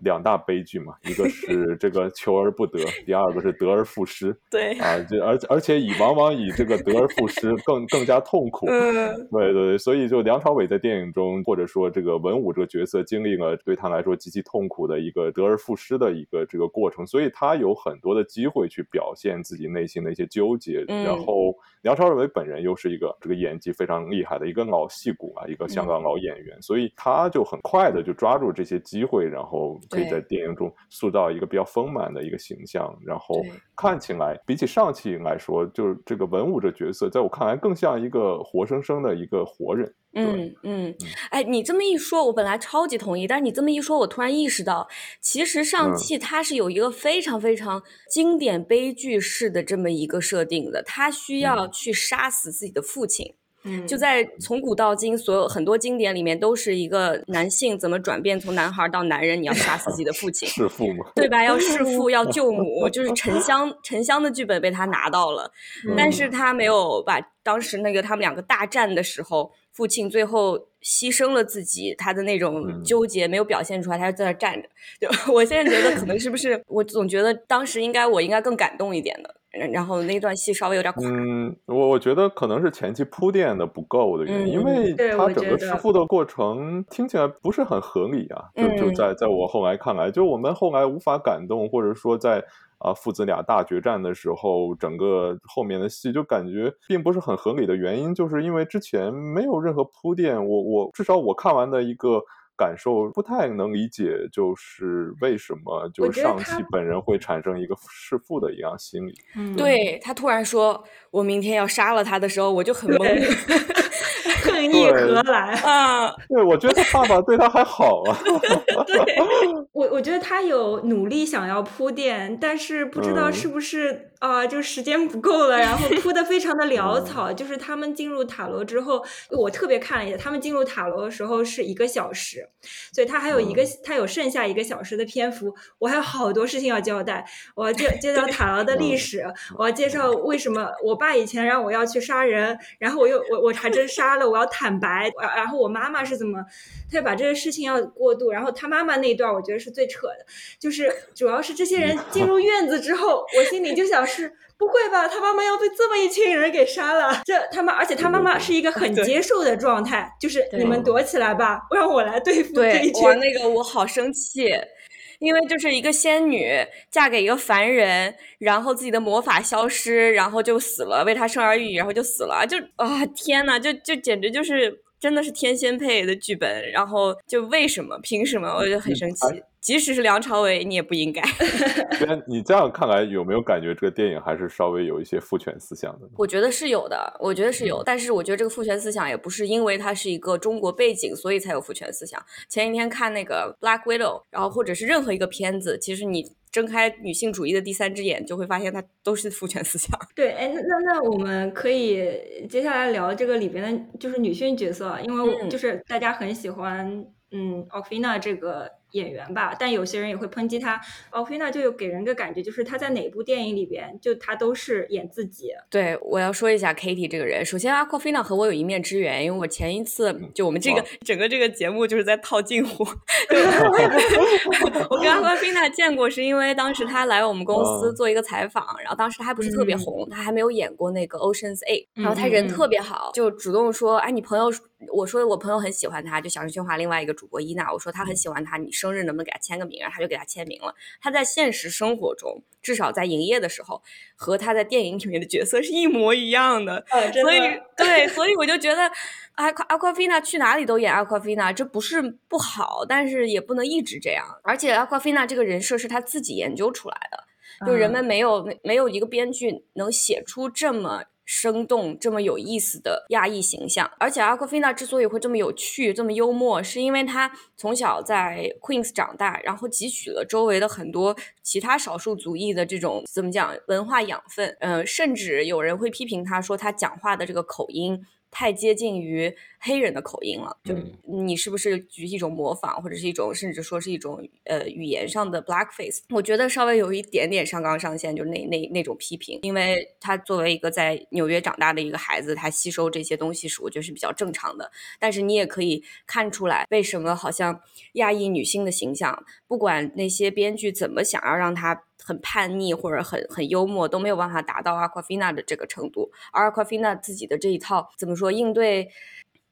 两大悲剧嘛，一个是这个求而不得，第二个是得而复失 对，啊，这而而且以往往以这个得而复失更更加痛苦。嗯对对对，所以就梁朝伟在电影中，或者说这个文武这个角色经历了对他来说极其痛苦的一个得而复失的一个这个过程，所以他有很多的机会去表现自己内心的一些纠结。嗯然后梁朝伟本人又是一个这个演技非常厉害的一个老戏骨啊，一个香港老演员，所以他就很快的就抓住这些机会，然后可以在电影中塑造一个比较丰满的一个形象，然后看起来比起上汽来说，就是这个文武这角色，在我看来更像一个活生生的一个活人。嗯嗯，哎，你这么一说，我本来超级同意，但是你这么一说，我突然意识到，其实上嗯汽它是有一个非常非常经典悲剧式的这么一个设定的，他需要嗯去杀死自己的父亲。嗯。就在从古到今，所有很多经典里面都是一个男性怎么转变从男孩到男人，你要杀死自己的父亲，弑父嘛，对吧？要弑父，要救母，就是沉香沉香的剧本被他拿到了，但是他没有把当时那个他们两个大战的时候，父亲最后牺牲了自己，他的那种嗯纠结没有表现出来，他就在那站着。就 我现在觉得可能是不是，我总觉得当时应该我应该更感动一点的，然后那段戏稍微有点垮。嗯，我我觉得可能是前期铺垫的不够的原因，因嗯为他整个我觉得弑父的过程听起来不是很合理啊，就就嗯在在我后来看来，就我们后来无法感动，或者说在啊父子俩大决战的时候，整个后面的戏就感觉并不是很合理的原因，就是因为之前没有任何铺垫，我我至少我看完的一个。感受不太能理解，就是为什么就我觉得他上戏本人会产生一个弑父的一样心理。嗯，对他突然说我明天要杀了他的时候，我就很懵 恨意何来？啊。对，我觉得他爸爸对他还好啊。对我我觉得他有努力想要铺垫，但是不知道嗯是不是啊、就时间不够了，然后 铺的非常的潦草。就是他们进入塔楼之后，我特别看了一下，他们进入塔楼的时候是一个小时，所以他还有一个、他有剩下一个小时的篇幅，我还有好多事情要交代。我要介介绍塔楼的历史，我要介绍为什么我爸以前让我要去杀人，然后我又我我还真杀了，我要坦白，然然后我妈妈是怎么，他就把这个事情要过渡，然后他妈妈那一段我觉得是最扯的，就是主要是这些人进入院子之后，我心里就想是。不会吧，他妈妈要被这么一群人给杀了？这他妈，而且他妈妈是一个很接受的状态，就是你们躲起来吧，让我来对付这对一，群哇，那个我好生气，因为就是一个仙女嫁给一个凡人，然后自己的魔法消失，然后就死了，为他生儿育女，然后就死了，就啊天呐，就就简直就是真的是天仙配的剧本，然后就为什么凭什么，我就很生哎气。即使是梁朝伟，你也不应该。你这样看来，有没有感觉这个电影还是稍微有一些父权思想的？我觉得是有的，我觉得是嗯有，但是我觉得这个父权思想也不是因为它是一个中国背景，所以才有父权思想。前几天看那个《Black Widow》，然后或者是任何一个片子，其实你睁开女性主义的第三只眼，就会发现它都是父权思想。对，哎，那那那我们可以接下来聊这个里边的，就是女性角色，因为就是大家很喜欢，嗯，奥菲娜这个演员吧，但有些人也会抨击他。奥菲娜就有给人个感觉，就是她在哪部电影里边，就她都是演自己。对，我要说一下 Katie 这个人。首先，Aquafina 和我有一面之缘，因为我前一次就我们这个整个这个节目就是在套近乎。我跟 Aquafina 见过，是因为当时她来我们公司哦做一个采访，然后当时她还不是特别嗯红，她还没有演过那个 Ocean's Eight，然后她嗯嗯嗯人特别好，就主动说，哎，你朋友，我说我朋友很喜欢他，就小声喧哗另外一个主播伊娜，我说他很喜欢他，你生日能不能给他签个名？然后他就给他签名了。他在现实生活中，至少在营业的时候，和他在电影里面的角色是一模一样的。呃，真所以，对，所以我就觉得阿阿夸菲娜去哪里都演阿夸菲娜，这不是不好，但是也不能一直这样。而且阿夸菲娜这个人设是他自己研究出来的，就人嗯们没有没没有一个编剧能写出这么。生动这么有意思的亚裔形象，而且阿克菲娜之所以会这么有趣、这么幽默，是因为她从小在 Queens 长大，然后汲取了周围的很多其他少数族裔的这种怎么讲文化养分。呃，甚至有人会批评她说，她讲话的这个口音太接近于黑人的口音了，就嗯你是不是举一种模仿，或者是一种甚至说是一种呃语言上的 blackface？我觉得稍微有一点点上纲上线，就是那那那种批评，因为他作为一个在纽约长大的一个孩子，他吸收这些东西是我觉得是比较正常的。但是你也可以看出来，为什么好像亚裔女性的形象，不管那些编剧怎么想要让她很叛逆或者很很幽默，都没有办法达到 Aquafina 的这个程度。而 Aquafina 自己的这一套怎么说应对，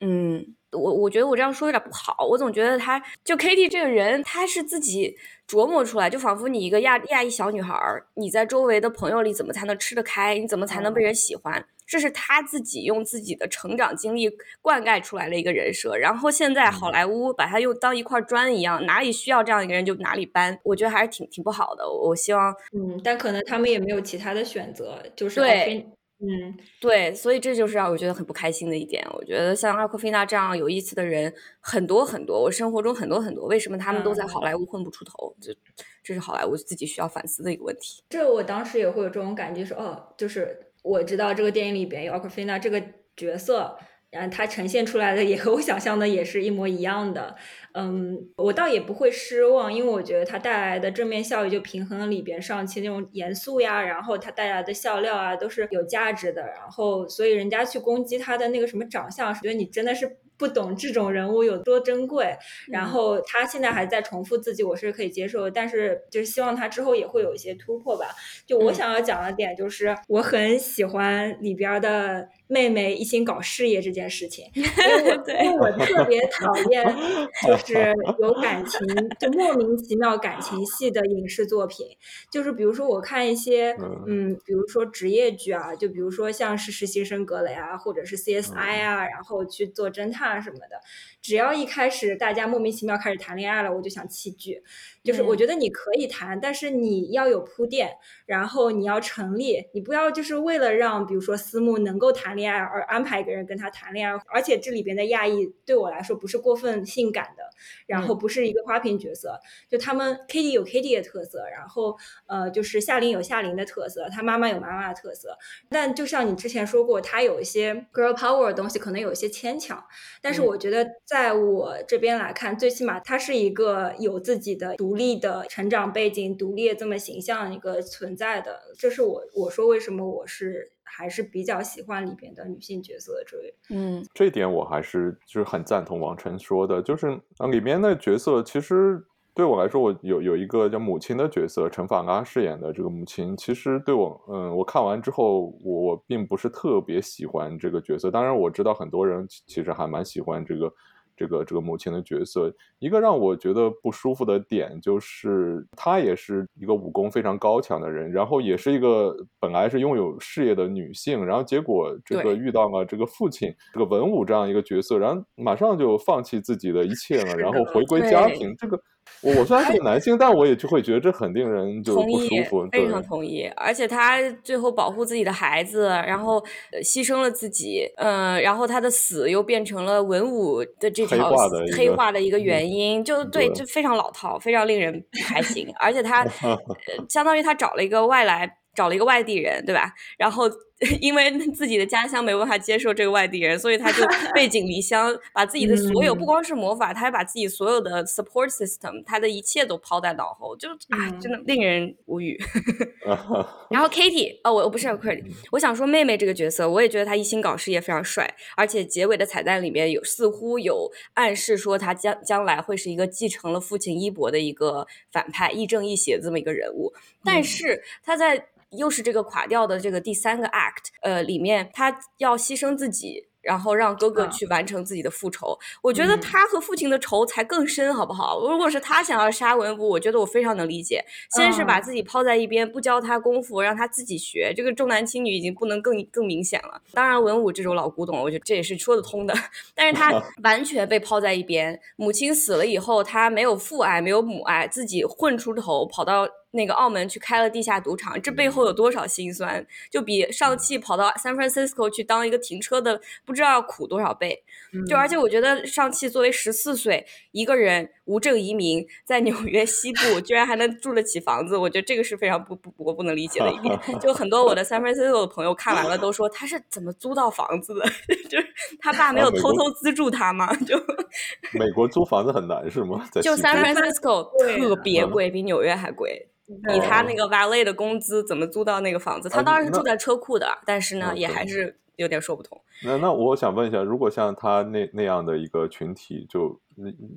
嗯。我我觉得我这样说有点不好，我总觉得他就 Kitty 这个人，他是自己琢磨出来，就仿佛你一个亚亚裔小女孩儿，你在周围的朋友里怎么才能吃得开？你怎么才能被人喜欢？这是他自己用自己的成长经历灌溉出来的一个人设。然后现在好莱坞把他又当一块砖一样，哪里需要这样一个人就哪里搬，我觉得还是挺挺不好的。我希望嗯，但可能他们也没有其他的选择，就是对嗯，对，所以这就是让我觉得很不开心的一点。我觉得像阿库菲娜这样有意思的人很多很多，我生活中很多很多，为什么他们都在好莱坞混不出头？这这是好莱坞自己需要反思的一个问题。这我当时也会有这种感觉，说哦，就是我知道这个电影里边有奥克菲娜这个角色，然后它呈现出来的也和我想象的也是一模一样的。嗯，我倒也不会失望，因为我觉得它带来的正面效益就平衡了里边上期那种严肃呀，然后它带来的笑料啊都是有价值的。然后，所以人家去攻击他的那个什么长相，觉得你真的是。不懂这种人物有多珍贵，然后他现在还在重复自己，我是可以接受，但是就是希望他之后也会有一些突破吧。就我想要讲的点就是，我很喜欢里边的妹妹一心搞事业这件事情，因为我因为我特别讨厌 就是有感情就莫名其妙感情戏的影视作品，就是比如说我看一些嗯，比如说职业剧啊，就比如说像是实习生格雷啊，或者是 CSI 啊，然后去做侦探。啊什么的，只要一开始大家莫名其妙开始谈恋爱了，我就想弃剧。就是我觉得你可以谈，但是你要有铺垫，然后你要成立，你不要就是为了让比如说私募能够谈恋爱而安排一个人跟他谈恋爱。而且这里边的亚裔对我来说不是过分性感的，然后不是一个花瓶角色，就他们 Kitty 有 Kitty 的特色，然后呃就是夏琳有夏琳的特色，她妈妈有妈妈的特色。但就像你之前说过，她有一些 girl power 的东西可能有一些牵强，但是我觉得在我这边来看，最起码他是一个有自己的独。立的成长背景，独立这么形象一个存在的，这是我我说为什么我是还是比较喜欢里边的女性角色的这位，嗯，这点我还是就是很赞同王晨说的，就是啊里面的角色其实对我来说，我有有一个叫母亲的角色，陈法拉饰演的这个母亲，其实对我，嗯，我看完之后，我我并不是特别喜欢这个角色，当然我知道很多人其实还蛮喜欢这个。这个这个母亲的角色，一个让我觉得不舒服的点就是，她也是一个武功非常高强的人，然后也是一个本来是拥有事业的女性，然后结果这个遇到了这个父亲这个文武这样一个角色，然后马上就放弃自己的一切了，然后回归家庭，这个。我我虽然是个男性，但我也就会觉得这很令人就不舒服。非常同意，而且他最后保护自己的孩子，然后牺牲了自己，嗯，然后他的死又变成了文武的这条黑化的一个原因，就对，就非常老套，非常令人不开心。而且他 相当于他找了一个外来。找了一个外地人，对吧？然后 因为自己的家乡没办法接受这个外地人，所以他就 背井离乡，把自己的所有不光是魔法，他还把自己所有的 support system，他的一切都抛在脑后，就啊，真的令人无语。然后 Kitty，哦，我我不是 Katie，我想说妹妹这个角色，我也觉得她一心搞事业非常帅，而且结尾的彩蛋里面有似乎有暗示说他将将来会是一个继承了父亲衣钵的一个反派，亦正亦邪这么一个人物，但是他在。又是这个垮掉的这个第三个 act，呃，里面他要牺牲自己，然后让哥哥去完成自己的复仇。我觉得他和父亲的仇才更深，好不好？如果是他想要杀文武，我觉得我非常能理解。先是把自己抛在一边，不教他功夫，让他自己学。这个重男轻女已经不能更更明显了。当然，文武这种老古董，我觉得这也是说得通的。但是他 完全被抛在一边，母亲死了以后，他没有父爱，没有母爱，自己混出头，跑到。那个澳门去开了地下赌场，这背后有多少辛酸？就比上汽跑到 San Francisco 去当一个停车的不知道要苦多少倍。就而且我觉得上汽作为十四岁一个人无证移民，在纽约西部 居然还能住得起房子，我觉得这个是非常不不我不能理解的一点。就很多我的 San Francisco 的朋友看完了都说他是怎么租到房子的？就是他爸没有偷偷资助他吗？就美国租房子很难是吗？就 San Francisco 特别贵，比纽约还贵。以他那个 valet 的工资，怎么租到那个房子？他当然是住在车库的，但是呢，也还是有点说不通。那那我想问一下，如果像他那那样的一个群体，就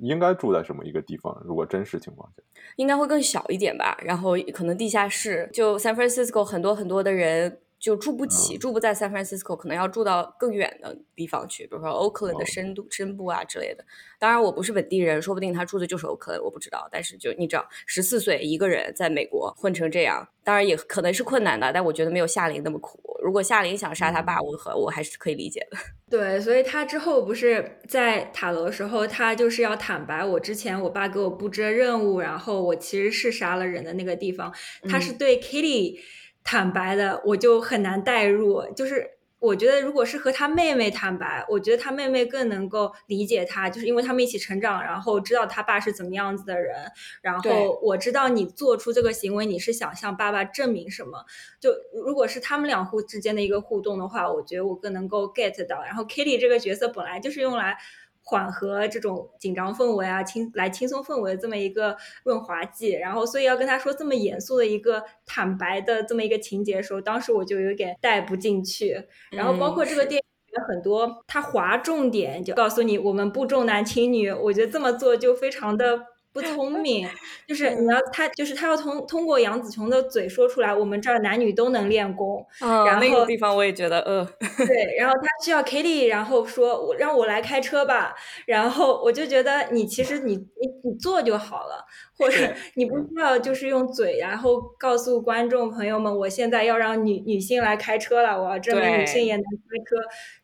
应该住在什么一个地方？如果真实情况下，应该会更小一点吧。然后可能地下室，就 San Francisco 很多很多的人。就住不起，住不在 San Francisco，可能要住到更远的地方去，比如说 Oakland 的深度深部啊之类的。当然，我不是本地人，说不定他住的就是 Oakland，我不知道。但是就你知道，十四岁一个人在美国混成这样，当然也可能是困难的，但我觉得没有夏琳那么苦。如果夏琳想杀他爸，我和我还是可以理解的。对，所以他之后不是在塔楼的时候，他就是要坦白，我之前我爸给我布置任务，然后我其实是杀了人的那个地方，他是对 Kitty。坦白的，我就很难代入。就是我觉得如果是和他妹妹坦白，我觉得他妹妹更能够理解他，就是因为他们一起成长，然后知道他爸是怎么样子的人。然后我知道你做出这个行为，你是想向爸爸证明什么？就如果是他们两户之间的一个互动的话，我觉得我更能够 get 到。然后 Kitty 这个角色本来就是用来。缓和这种紧张氛围啊，轻来轻松氛围这么一个润滑剂，然后所以要跟他说这么严肃的一个坦白的这么一个情节的时候，当时我就有点带不进去。然后包括这个电影很多，他划重点就告诉你我们不重男轻女，我觉得这么做就非常的。不 聪明，就是你要他，就是他要通通过杨紫琼的嘴说出来，我们这儿男女都能练功。嗯，然后那个地方我也觉得，呃，对，然后他需要 Kitty，然后说我让我来开车吧，然后我就觉得你其实你你你做就好了，或者你不需要就是用嘴，然后告诉观众朋友们，我现在要让女女性来开车了，我要证明女性也能开车，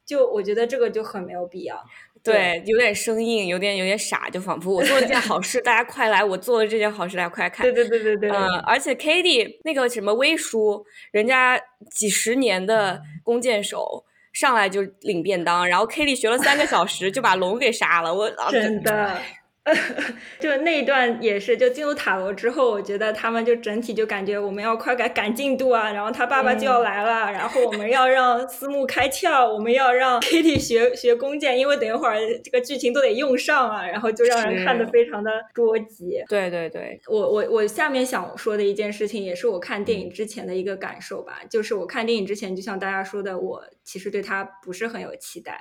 就我觉得这个就很没有必要。对，有点生硬，有点有点傻，就仿佛我做了件好事，大家快来！我做了这件好事，大家快来看。对对对对对。嗯，而且 Katie 那个什么威叔，人家几十年的弓箭手，上来就领便当，然后 Katie 学了三个小时就把龙给杀了，我真的。就那一段也是，就进入塔罗之后，我觉得他们就整体就感觉我们要快赶赶进度啊，然后他爸爸就要来了，然后我们要让思慕开窍，我们要让 Kitty 学学弓箭，因为等一会儿这个剧情都得用上啊，然后就让人看得非常的着急。对对对，我我我下面想说的一件事情，也是我看电影之前的一个感受吧，就是我看电影之前，就像大家说的，我其实对他不是很有期待，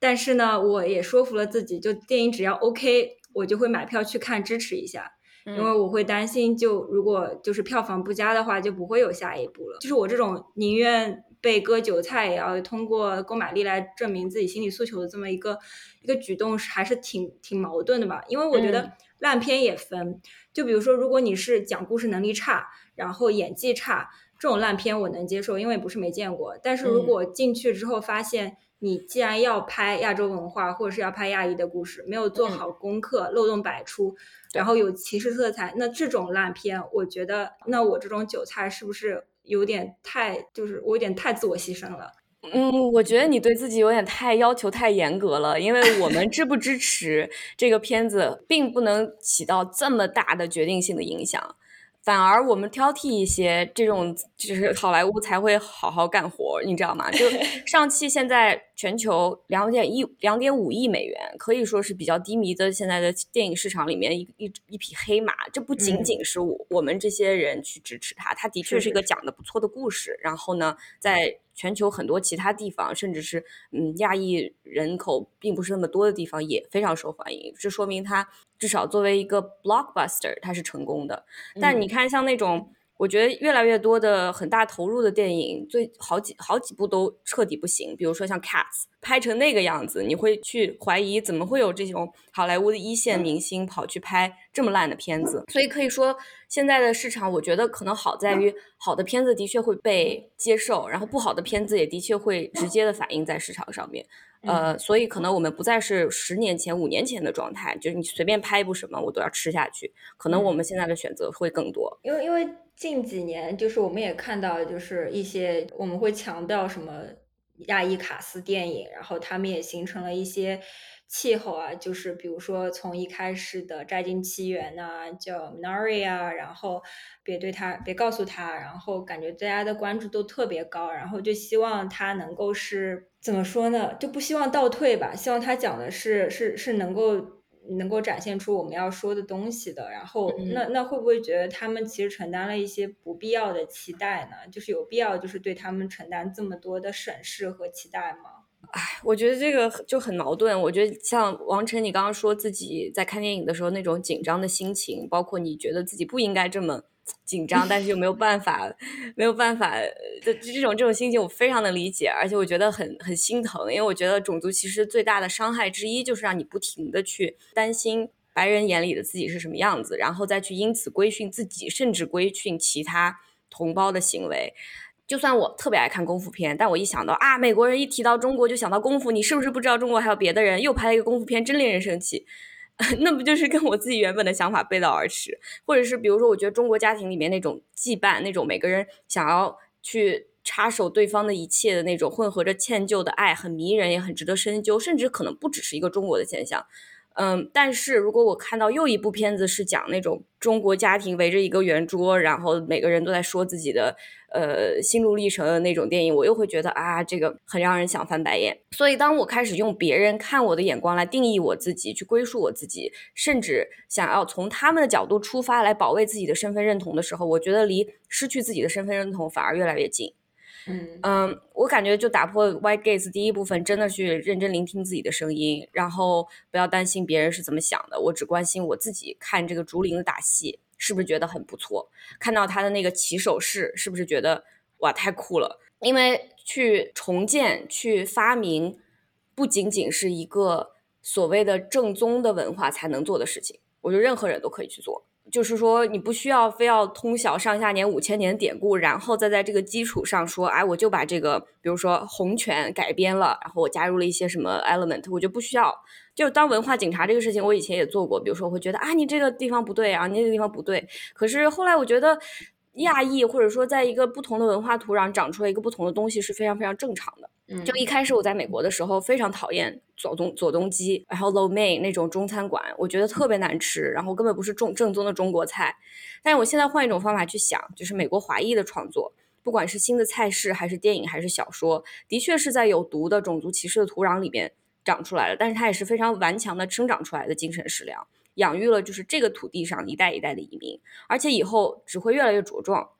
但是呢，我也说服了自己，就电影只要 OK。我就会买票去看支持一下，因为我会担心，就如果就是票房不佳的话，就不会有下一部了。就是我这种宁愿被割韭菜，也要通过购买力来证明自己心理诉求的这么一个一个举动，还是挺挺矛盾的吧？因为我觉得烂片也分，就比如说，如果你是讲故事能力差，然后演技差，这种烂片我能接受，因为不是没见过。但是如果进去之后发现，你既然要拍亚洲文化，或者是要拍亚裔的故事，没有做好功课，漏洞百出，然后有歧视色彩，那这种烂片，我觉得，那我这种韭菜是不是有点太，就是我有点太自我牺牲了？嗯，我觉得你对自己有点太要求太严格了，因为我们支不支持 这个片子，并不能起到这么大的决定性的影响。反而我们挑剔一些这种，就是好莱坞才会好好干活，你知道吗？就 上汽现在全球两点一、两点五亿美元，可以说是比较低迷的现在的电影市场里面一一一匹黑马。这不仅仅是我我们这些人去支持他，他的确是一个讲的不错的故事。然后呢，在全球很多其他地方，甚至是嗯亚裔人口并不是那么多的地方，也非常受欢迎。这说明他至少作为一个 blockbuster，它是成功的。但你看，像那种。我觉得越来越多的很大投入的电影，最好几好几部都彻底不行。比如说像《Cats》拍成那个样子，你会去怀疑怎么会有这种好莱坞的一线明星跑去拍这么烂的片子。所以可以说，现在的市场，我觉得可能好在于好的片子的确会被接受，然后不好的片子也的确会直接的反映在市场上面。呃，所以可能我们不再是十年前、五年前的状态，就是你随便拍一部什么，我都要吃下去。可能我们现在的选择会更多，因为因为。近几年，就是我们也看到，就是一些我们会强调什么亚裔卡斯电影，然后他们也形成了一些气候啊，就是比如说从一开始的《摘金奇缘》呐，叫 Nari 啊，然后别对他，别告诉他，然后感觉大家的关注度特别高，然后就希望他能够是怎么说呢？就不希望倒退吧，希望他讲的是是是能够。能够展现出我们要说的东西的，然后那那会不会觉得他们其实承担了一些不必要的期待呢？就是有必要就是对他们承担这么多的审视和期待吗？哎，我觉得这个就很矛盾。我觉得像王晨，你刚刚说自己在看电影的时候那种紧张的心情，包括你觉得自己不应该这么。紧张，但是又没有办法，没有办法的这种这种心情，我非常的理解，而且我觉得很很心疼，因为我觉得种族歧视最大的伤害之一就是让你不停的去担心白人眼里的自己是什么样子，然后再去因此规训自己，甚至规训其他同胞的行为。就算我特别爱看功夫片，但我一想到啊，美国人一提到中国就想到功夫，你是不是不知道中国还有别的人？又拍了一个功夫片，真令人生气。那不就是跟我自己原本的想法背道而驰？或者是比如说，我觉得中国家庭里面那种羁绊，那种每个人想要去插手对方的一切的那种混合着歉疚的爱，很迷人，也很值得深究，甚至可能不只是一个中国的现象。嗯，但是如果我看到又一部片子是讲那种中国家庭围着一个圆桌，然后每个人都在说自己的呃心路历程的那种电影，我又会觉得啊，这个很让人想翻白眼。所以当我开始用别人看我的眼光来定义我自己，去归属我自己，甚至想要从他们的角度出发来保卫自己的身份认同的时候，我觉得离失去自己的身份认同反而越来越近。嗯我感觉就打破 white gaze 第一部分，真的去认真聆听自己的声音，然后不要担心别人是怎么想的，我只关心我自己。看这个竹林的打戏，是不是觉得很不错？看到他的那个起手式，是不是觉得哇太酷了？因为去重建、去发明，不仅仅是一个所谓的正宗的文化才能做的事情，我觉得任何人都可以去做。就是说，你不需要非要通晓上下年五千年典故，然后再在这个基础上说，哎，我就把这个，比如说红拳改编了，然后我加入了一些什么 element，我就不需要。就当文化警察这个事情，我以前也做过，比如说我会觉得啊，你这个地方不对啊，你那个地方不对。可是后来我觉得，亚裔或者说在一个不同的文化土壤长出来一个不同的东西是非常非常正常的。就一开始我在美国的时候，非常讨厌左东左东鸡，然后 low Mein 那种中餐馆，我觉得特别难吃，然后根本不是正正宗的中国菜。但是我现在换一种方法去想，就是美国华裔的创作，不管是新的菜式，还是电影，还是小说，的确是在有毒的种族歧视的土壤里边长出来了，但是它也是非常顽强的生长出来的精神食粮，养育了就是这个土地上一代一代的移民，而且以后只会越来越茁壮。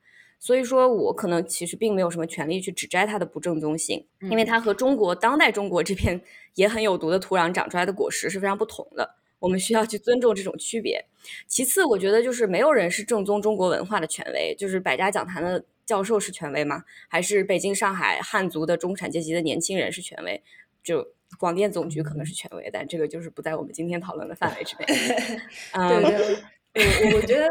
所以说，我可能其实并没有什么权利去指摘它的不正宗性，因为它和中国当代中国这片也很有毒的土壤长出来的果实是非常不同的。我们需要去尊重这种区别。其次，我觉得就是没有人是正宗中国文化的权威，就是百家讲坛的教授是权威吗？还是北京、上海汉族的中产阶级的年轻人是权威？就广电总局可能是权威，但这个就是不在我们今天讨论的范围之内。对 对。我我觉得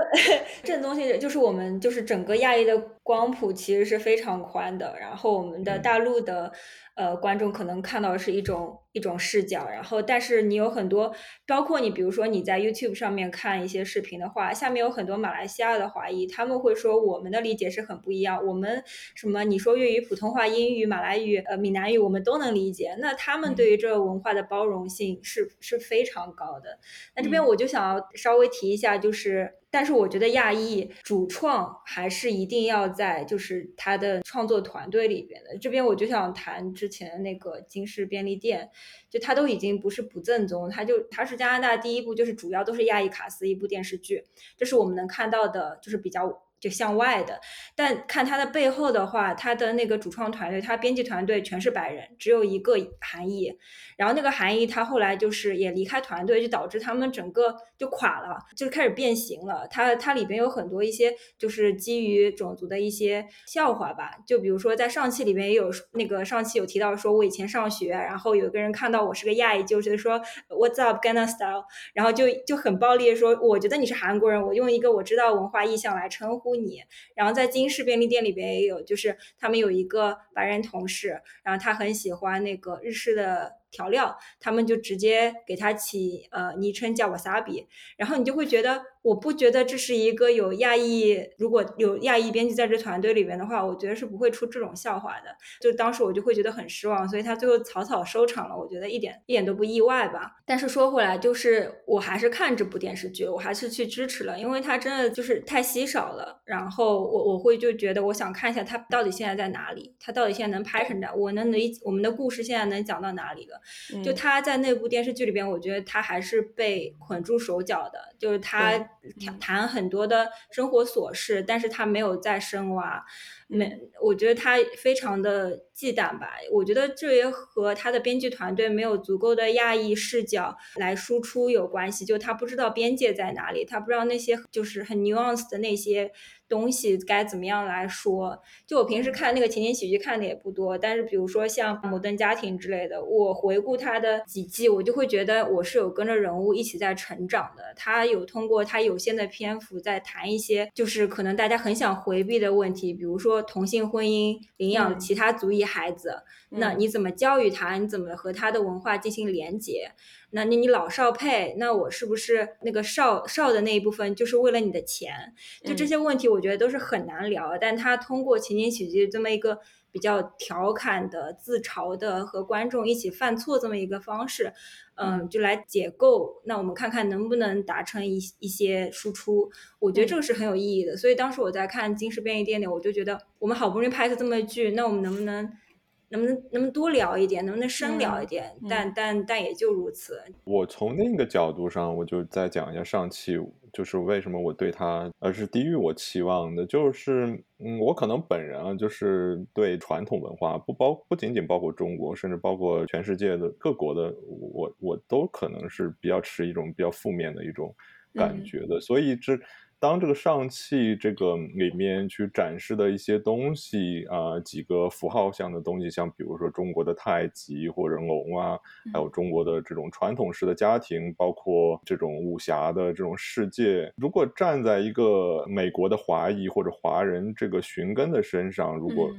正宗性就是我们就是整个亚裔的光谱其实是非常宽的，然后我们的大陆的。呃，观众可能看到的是一种一种视角，然后但是你有很多，包括你比如说你在 YouTube 上面看一些视频的话，下面有很多马来西亚的华裔，他们会说我们的理解是很不一样，我们什么你说粤语、普通话、英语、马来语、呃闽南语，我们都能理解，那他们对于这个文化的包容性是是非常高的。那这边我就想要稍微提一下，就是。但是我觉得亚裔主创还是一定要在就是他的创作团队里边的。这边我就想谈之前那个金氏便利店，就他都已经不是不正宗，他就他是加拿大第一部就是主要都是亚裔卡司一部电视剧，这是我们能看到的，就是比较。就向外的，但看他的背后的话，他的那个主创团队，他编辑团队全是白人，只有一个韩裔。然后那个韩裔他后来就是也离开团队，就导致他们整个就垮了，就是开始变形了。它它里边有很多一些就是基于种族的一些笑话吧，就比如说在上期里边也有那个上期有提到说，我以前上学，然后有个人看到我是个亚裔，就是说 What's up, Ganna Style？然后就就很暴力说，我觉得你是韩国人，我用一个我知道文化意象来称呼。你，然后在金氏便利店里边也有，就是他们有一个白人同事，然后他很喜欢那个日式的。调料，他们就直接给他起呃昵称叫瓦萨比，然后你就会觉得，我不觉得这是一个有亚裔，如果有亚裔编辑在这团队里面的话，我觉得是不会出这种笑话的。就当时我就会觉得很失望，所以他最后草草收场了，我觉得一点一点都不意外吧。但是说回来，就是我还是看这部电视剧，我还是去支持了，因为它真的就是太稀少了。然后我我会就觉得，我想看一下它到底现在在哪里，它到底现在能拍成这样，我能理我们的故事现在能讲到哪里了。就他在那部电视剧里边，我觉得他还是被捆住手脚的。就是他谈很多的生活琐事，但是他没有再深挖。没，我觉得他非常的忌惮吧。我觉得这也和他的编剧团队没有足够的亚裔视角来输出有关系。就他不知道边界在哪里，他不知道那些就是很 nuance 的那些。东西该怎么样来说？就我平时看那个情景喜剧看的也不多，但是比如说像《摩登家庭》之类的，我回顾它的几季，我就会觉得我是有跟着人物一起在成长的。他有通过他有限的篇幅在谈一些就是可能大家很想回避的问题，比如说同性婚姻、领养其他族裔孩子，那你怎么教育他？你怎么和他的文化进行连接？那那你老少配，那我是不是那个少少的那一部分就是为了你的钱？就这些问题，我觉得都是很难聊。但他通过情景喜剧这么一个比较调侃的、自嘲的和观众一起犯错这么一个方式，嗯，就来解构。那我们看看能不能达成一一些输出。我觉得这个是很有意义的。所以当时我在看《金氏便利店》里，我就觉得我们好不容易拍出这么剧，那我们能不能？能不能能不能多聊一点，能不能深聊一点？但但但也就如此。我从那个角度上，我就再讲一下上期，就是为什么我对他，而是低于我期望的，就是嗯，我可能本人啊，就是对传统文化不包不仅仅包括中国，甚至包括全世界的各国的，我我都可能是比较持一种比较负面的一种感觉的，所以这。当这个上汽这个里面去展示的一些东西啊，几个符号像的东西，像比如说中国的太极或者龙啊，还有中国的这种传统式的家庭，包括这种武侠的这种世界，如果站在一个美国的华裔或者华人这个寻根的身上，如果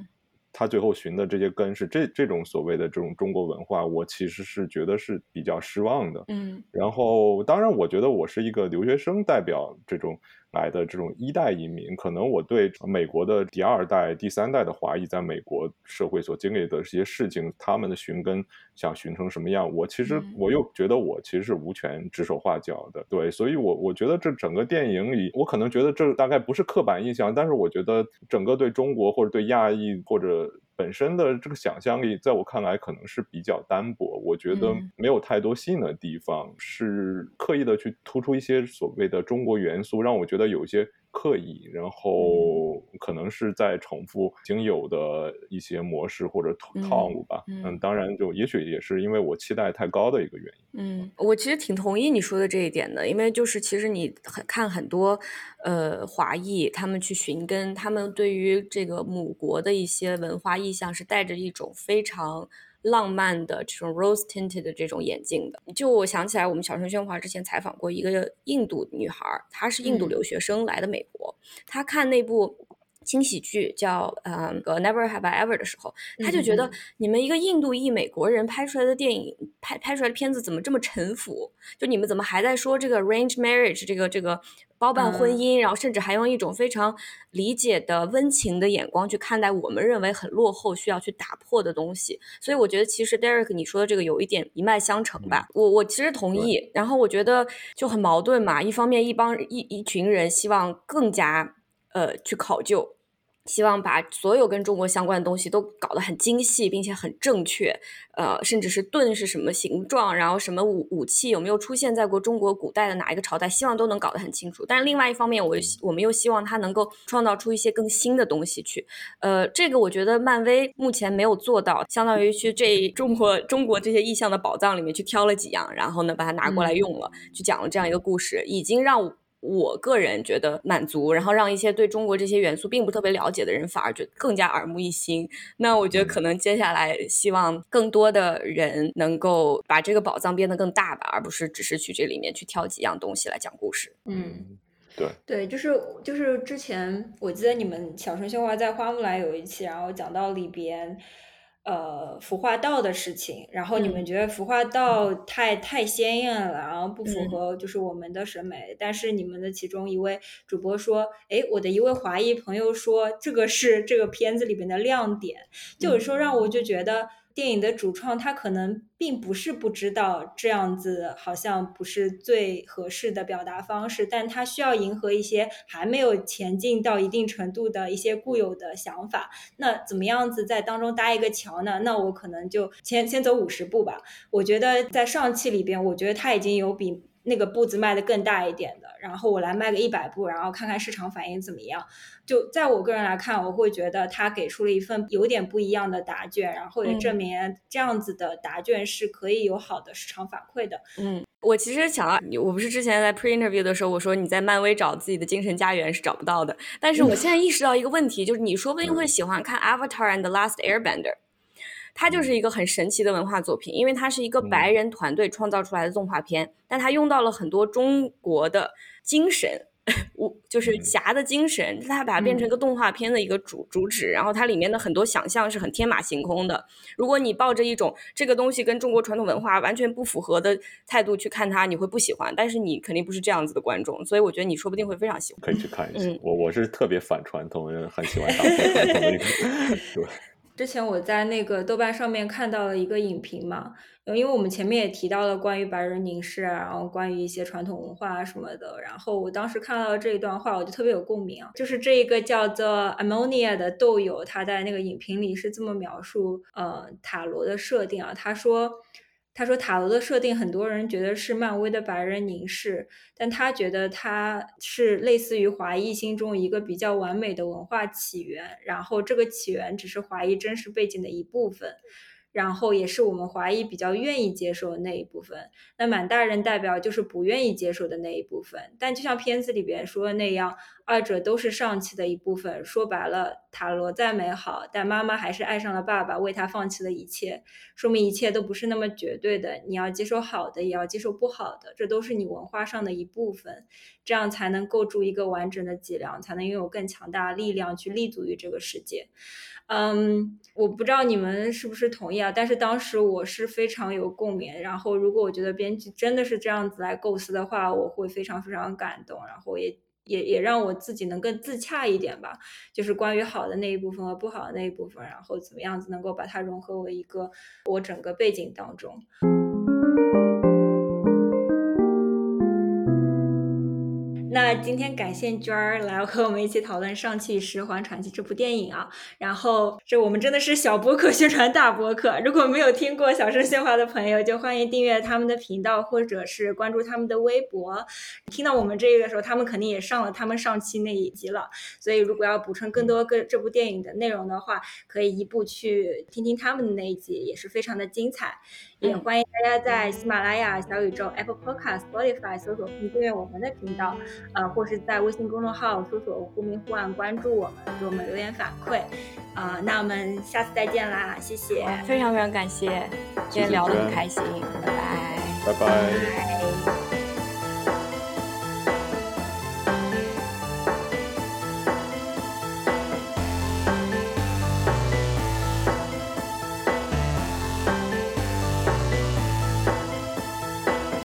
他最后寻的这些根是这这种所谓的这种中国文化，我其实是觉得是比较失望的。嗯，然后当然，我觉得我是一个留学生代表这种。来的这种一代移民，可能我对美国的第二代、第三代的华裔在美国社会所经历的这些事情，他们的寻根想寻成什么样，我其实我又觉得我其实是无权指手画脚的。对，所以，我我觉得这整个电影里，我可能觉得这大概不是刻板印象，但是我觉得整个对中国或者对亚裔或者。本身的这个想象力，在我看来可能是比较单薄。我觉得没有太多吸引的地方，是刻意的去突出一些所谓的中国元素，让我觉得有些。刻意，然后可能是在重复已经有的一些模式或者套路吧。嗯，当然，就也许也是因为我期待太高的一个原因。嗯，我其实挺同意你说的这一点的，因为就是其实你很看很多呃华裔他们去寻根，他们对于这个母国的一些文化意向是带着一种非常。浪漫的这种 rose tinted 的这种眼镜的，就我想起来，我们小声喧哗之前采访过一个印度女孩，她是印度留学生来的美国，她看那部轻喜剧叫呃 Never Have I Ever 的时候，他就觉得你们一个印度裔美国人拍出来的电影，拍拍出来的片子怎么这么陈腐？就你们怎么还在说这个 arranged marriage 这个这个？包办婚姻，然后甚至还用一种非常理解的温情的眼光去看待我们认为很落后、需要去打破的东西。所以我觉得，其实 Derek 你说的这个有一点一脉相承吧。我我其实同意。然后我觉得就很矛盾嘛，一方面一帮一一群人希望更加呃去考究。希望把所有跟中国相关的东西都搞得很精细，并且很正确，呃，甚至是盾是什么形状，然后什么武武器有没有出现在过中国古代的哪一个朝代，希望都能搞得很清楚。但是另外一方面，我我们又希望它能够创造出一些更新的东西去，呃，这个我觉得漫威目前没有做到，相当于去这中国中国这些意象的宝藏里面去挑了几样，然后呢把它拿过来用了，去讲了这样一个故事，已经让。我个人觉得满足，然后让一些对中国这些元素并不特别了解的人反而觉得更加耳目一新。那我觉得可能接下来希望更多的人能够把这个宝藏变得更大吧，而不是只是去这里面去挑几样东西来讲故事。嗯，对对，就是就是之前我记得你们小声笑话在花木兰有一期，然后讲到里边。呃，服化道的事情，然后你们觉得服化道太太鲜艳了，然后不符合就是我们的审美。但是你们的其中一位主播说，哎，我的一位华裔朋友说，这个是这个片子里边的亮点，就有时候让我就觉得。电影的主创他可能并不是不知道这样子好像不是最合适的表达方式，但他需要迎合一些还没有前进到一定程度的一些固有的想法。那怎么样子在当中搭一个桥呢？那我可能就先先走五十步吧。我觉得在上期里边，我觉得他已经有比。那个步子迈的更大一点的，然后我来卖个一百步，然后看看市场反应怎么样。就在我个人来看，我会觉得他给出了一份有点不一样的答卷，然后也证明这样子的答卷是可以有好的市场反馈的。嗯，我其实想到，我不是之前在 pre interview 的时候我说你在漫威找自己的精神家园是找不到的，但是我现在意识到一个问题，就是你说不定会喜欢看 Avatar and the Last Airbender。它就是一个很神奇的文化作品，因为它是一个白人团队创造出来的动画片，但它用到了很多中国的精神，我就是侠的精神，它把它变成一个动画片的一个主主旨，然后它里面的很多想象是很天马行空的。如果你抱着一种这个东西跟中国传统文化完全不符合的态度去看它，你会不喜欢。但是你肯定不是这样子的观众，所以我觉得你说不定会非常喜欢。可以去看一下，我我是特别反传统，很喜欢打破传统的一个，对。之前我在那个豆瓣上面看到了一个影评嘛，因为我们前面也提到了关于白人凝视啊，然后关于一些传统文化啊什么的，然后我当时看到这一段话，我就特别有共鸣啊，就是这一个叫做 Ammonia 的豆友，他在那个影评里是这么描述呃塔罗的设定啊，他说。他说塔罗的设定，很多人觉得是漫威的白人凝视，但他觉得它是类似于华裔心中一个比较完美的文化起源，然后这个起源只是华裔真实背景的一部分。然后也是我们华裔比较愿意接受的那一部分，那满大人代表就是不愿意接受的那一部分。但就像片子里边说的那样，二者都是上期的一部分。说白了，塔罗再美好，但妈妈还是爱上了爸爸，为他放弃了一切，说明一切都不是那么绝对的。你要接受好的，也要接受不好的，这都是你文化上的一部分，这样才能构筑一个完整的脊梁，才能拥有更强大的力量去立足于这个世界。嗯，我不知道你们是不是同意啊？但是当时我是非常有共鸣。然后，如果我觉得编剧真的是这样子来构思的话，我会非常非常感动。然后也也也让我自己能更自洽一点吧。就是关于好的那一部分和不好的那一部分，然后怎么样子能够把它融合为一个我整个背景当中。那今天感谢娟儿来和我们一起讨论《上汽十环传奇》这部电影啊，然后这我们真的是小博客宣传大博客，如果没有听过小声喧哗的朋友，就欢迎订阅他们的频道，或者是关注他们的微博。听到我们这个的时候，他们肯定也上了他们上期那一集了，所以如果要补充更多个这部电影的内容的话，可以一步去听听他们的那一集，也是非常的精彩。也欢迎大家在喜马拉雅、小宇宙、Apple Podcast、Spotify 搜索并订阅我们的频道，呃，或是在微信公众号搜索“忽明忽暗”关注我们，给我们留言反馈。啊，那我们下次再见啦，谢谢，非常非常感谢，今天聊得很开心，拜拜，拜拜。